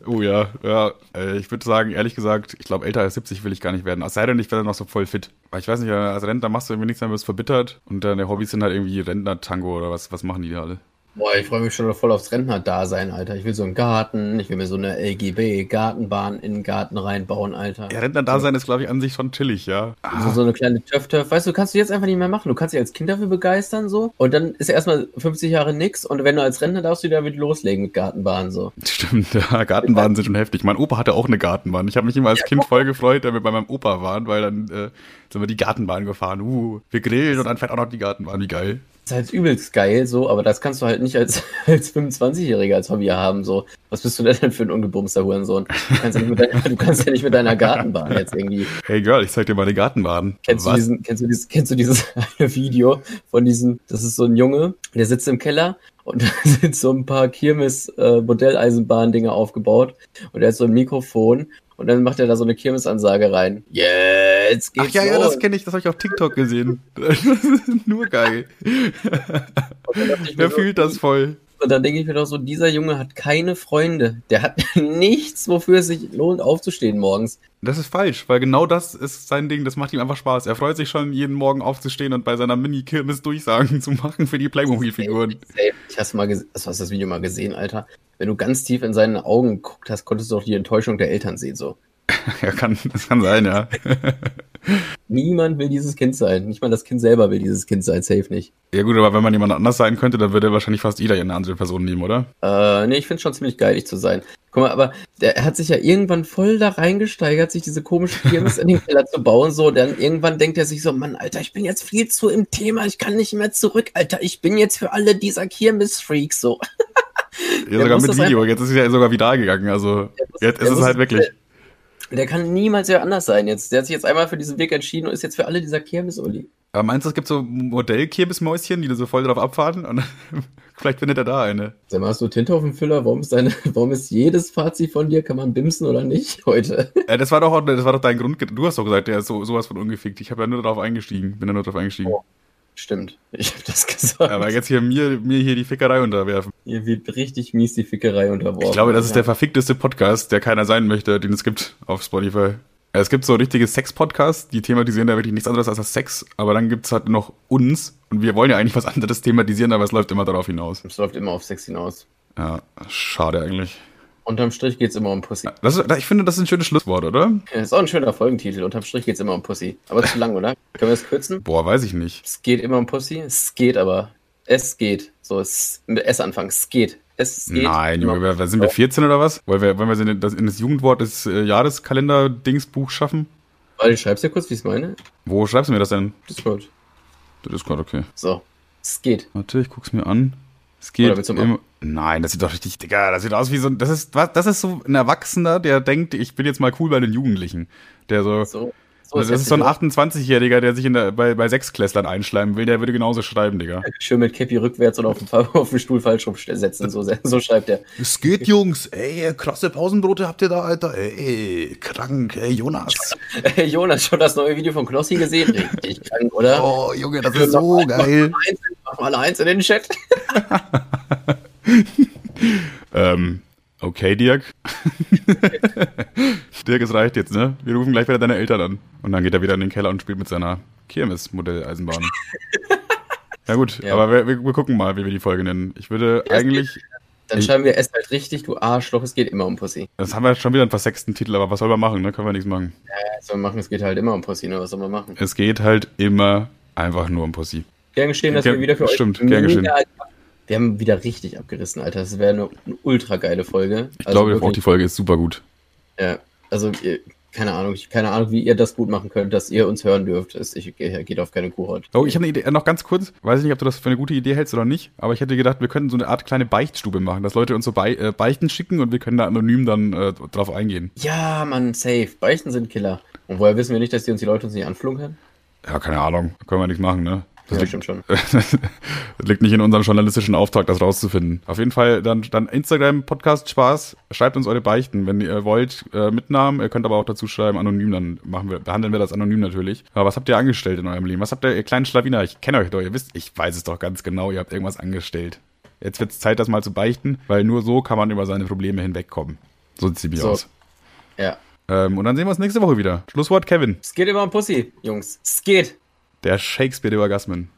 Oh ja, ja. Äh, ich würde sagen, ehrlich gesagt, ich glaube, älter als 70 will ich gar nicht werden. Es sei denn, ich werde noch so voll fit. Weil ich weiß nicht, äh, als Rentner machst du irgendwie nichts mehr, wirst verbittert. Und deine Hobbys sind halt irgendwie Rentner-Tango oder was, was machen die da alle? Boah, ich freue mich schon voll aufs Rentner-Dasein, Alter. Ich will so einen Garten, ich will mir so eine LGB-Gartenbahn in den Garten reinbauen, Alter. Ja, Rentner-Dasein ist, glaube ich, an sich schon chillig, ja. So, so eine kleine Töff-Töff. Weißt du, kannst du jetzt einfach nicht mehr machen. Du kannst dich als Kind dafür begeistern, so. Und dann ist ja erstmal 50 Jahre nix. Und wenn du als Rentner darfst du wieder mit loslegen mit Gartenbahn, so. Stimmt, ja, Gartenbahnen sind schon heftig. Mein Opa hatte auch eine Gartenbahn. Ich habe mich immer als Kind voll gefreut, wenn wir bei meinem Opa waren, weil dann äh, sind wir die Gartenbahn gefahren. Uh, wir grillen und dann fährt auch noch die Gartenbahn. Wie geil. Ist halt übelst geil, so. Aber das kannst du halt nicht als, als 25-Jähriger als Hobby haben, so. Was bist du denn für ein ungebumster Hurensohn? Du kannst, ja nicht mit deiner, du kannst ja nicht mit deiner Gartenbahn jetzt irgendwie Hey Girl, ich zeig dir mal die Gartenbahn. Kennst du, Was? diesen, kennst, du dieses, kennst du dieses eine Video von diesem, das ist so ein Junge, der sitzt im Keller und da sind so ein paar Kirmes-Modelleisenbahn-Dinger aufgebaut und er hat so ein Mikrofon und dann macht er da so eine Kirmesansage rein. Jetzt geht's Ach ja, ja, los. das kenne ich, das habe ich auf TikTok gesehen. Das ist nur geil. Wer fühlt das voll? Und dann denke ich mir doch so, dieser Junge hat keine Freunde. Der hat nichts, wofür es sich lohnt, aufzustehen morgens. Das ist falsch, weil genau das ist sein Ding, das macht ihm einfach Spaß. Er freut sich schon, jeden Morgen aufzustehen und bei seiner Mini-Kirmes Durchsagen zu machen für die Playmobil-Figuren. Ich hast mal hast das Video mal gesehen, Alter? Wenn du ganz tief in seine Augen geguckt hast, konntest du auch die Enttäuschung der Eltern sehen, so. Ja, kann, das kann sein, ja. Niemand will dieses Kind sein. Nicht mal das Kind selber will dieses Kind sein, safe nicht. Ja gut, aber wenn man jemand anders sein könnte, dann würde wahrscheinlich fast jeder eine andere Person nehmen, oder? Äh, nee, ich finde schon ziemlich geil, ich zu sein. Guck mal, aber der hat sich ja irgendwann voll da reingesteigert, sich diese komische Kirmes in den Keller zu bauen, so. Dann irgendwann denkt er sich so, Mann, Alter, ich bin jetzt viel zu im Thema, ich kann nicht mehr zurück, Alter. Ich bin jetzt für alle dieser Kirmes-Freaks, so. Ja, sogar mit Video. Jetzt ist es ja sogar viral gegangen, also jetzt ist es halt wirklich. Der kann niemals ja anders sein jetzt. Der hat sich jetzt einmal für diesen Weg entschieden und ist jetzt für alle dieser Kirmes-Uli. Aber meinst du, es gibt so Modell-Kirmesmäuschen, die da so voll drauf abfahren? Und vielleicht findet er da eine. Sag mal, hast du Tinte auf dem Füller? Warum ist, deine, warum ist jedes Fazit von dir, kann man bimsen oder nicht heute? Ja, das war doch, das war doch dein Grund. Du hast doch gesagt, der ist so, sowas von ungefickt. Ich habe ja nur darauf eingestiegen. Bin ja nur darauf eingestiegen. Oh. Stimmt, ich habe das gesagt. Aber jetzt hier mir, mir hier die Fickerei unterwerfen. Hier wird richtig mies die Fickerei unterworfen. Ich glaube, das ist der verfickteste Podcast, der keiner sein möchte, den es gibt auf Spotify. Es gibt so richtige Sex-Podcasts, die thematisieren da wirklich nichts anderes als das Sex, aber dann gibt es halt noch uns und wir wollen ja eigentlich was anderes thematisieren, aber es läuft immer darauf hinaus. Es läuft immer auf Sex hinaus. Ja, schade eigentlich. Unterm Strich geht's immer um Pussy. Das ist, ich finde, das ist ein schönes Schlusswort, oder? Ja, ist auch ein schöner Folgentitel. Unterm Strich geht's immer um Pussy. Aber zu lang, oder? Können wir das kürzen? Boah, weiß ich nicht. Es geht immer um Pussy. Es geht aber. Es geht. So, es, mit S anfangen. Es geht. Es geht. Nein, Junge, wir, sind wir 14 oder was? Wollen wir, wollen wir in das, in das Jugendwort des äh, Jahreskalender-Dingsbuch schaffen? Warte, ich schreib's dir kurz, wie ich es meine. Wo schreibst du mir das denn? Discord. Discord, okay. So. Es geht. Warte, ich guck's mir an. Es geht immer. Nein, das sieht doch richtig, Digga, das sieht aus wie so, das ist, was, das ist so ein Erwachsener, der denkt, ich bin jetzt mal cool bei den Jugendlichen. Der so, so, so das ist so ein 28-Jähriger, der sich in der, bei, bei Sechsklässlern einschleimen will, der würde genauso schreiben, Digga. Schön mit Cappy rückwärts und auf den, auf den Stuhl falsch rumsetzen, so, so schreibt er. Es geht, Jungs, ey, krasse Pausenbrote habt ihr da, Alter, ey, krank, ey, Jonas. Ey, Jonas, schon das neue Video von Knossi gesehen? Richtig krank, oder? Oh, Junge, das ist so geil. Mach mal eins in den Chat. ähm, okay, Dirk. Dirk, es reicht jetzt, ne? Wir rufen gleich wieder deine Eltern an. Und dann geht er wieder in den Keller und spielt mit seiner Kirmes-Modelleisenbahn. ja gut, ja. aber wir, wir, wir, gucken mal, wie wir die Folge nennen. Ich würde das eigentlich... Geht, dann schreiben wir es halt richtig, du Arschloch, es geht immer um Pussy. Das haben wir schon wieder einen versexten Titel, aber was soll man machen, ne? Können wir nichts machen. Ja, was soll man machen? Es geht halt immer um Pussy, ne? Was soll man machen? Es geht halt immer einfach nur um Pussy. Gern geschehen, dass gern, wir wieder für stimmt, euch gern geschehen. Wir haben wieder richtig abgerissen, Alter. Das wäre eine, eine, ultra geile Folge. Ich also glaube, wirklich, auch die Folge ist super gut. Ja, also keine Ahnung, keine Ahnung, wie ihr das gut machen könnt, dass ihr uns hören dürft. Es ich, geht auf keine Kuhhaut. Oh, ich habe eine Idee, noch ganz kurz. Weiß ich nicht, ob du das für eine gute Idee hältst oder nicht, aber ich hätte gedacht, wir könnten so eine Art kleine Beichtstube machen, dass Leute uns so Be äh, Beichten schicken und wir können da anonym dann äh, drauf eingehen. Ja, Mann, safe. Beichten sind Killer. Und woher wissen wir nicht, dass die uns die Leute uns nicht anflunkern? Ja, keine Ahnung. Können wir nichts machen, ne? Das ja, liegt, stimmt schon. das liegt nicht in unserem journalistischen Auftrag, das rauszufinden. Auf jeden Fall dann, dann Instagram, Podcast, Spaß. Schreibt uns eure Beichten, wenn ihr wollt, äh, Mitnahmen. Ihr könnt aber auch dazu schreiben, anonym, dann machen wir, behandeln wir das anonym natürlich. Aber was habt ihr angestellt in eurem Leben? Was habt ihr, ihr kleinen Schlawiner? Ich kenne euch doch, ihr wisst, ich weiß es doch ganz genau, ihr habt irgendwas angestellt. Jetzt wird es Zeit, das mal zu beichten, weil nur so kann man über seine Probleme hinwegkommen. So sieht ziemlich so. aus. Ja. Ähm, und dann sehen wir uns nächste Woche wieder. Schlusswort, Kevin. Es geht über um Pussy, Jungs. Es geht. Der Shakespeare der Orgasmen.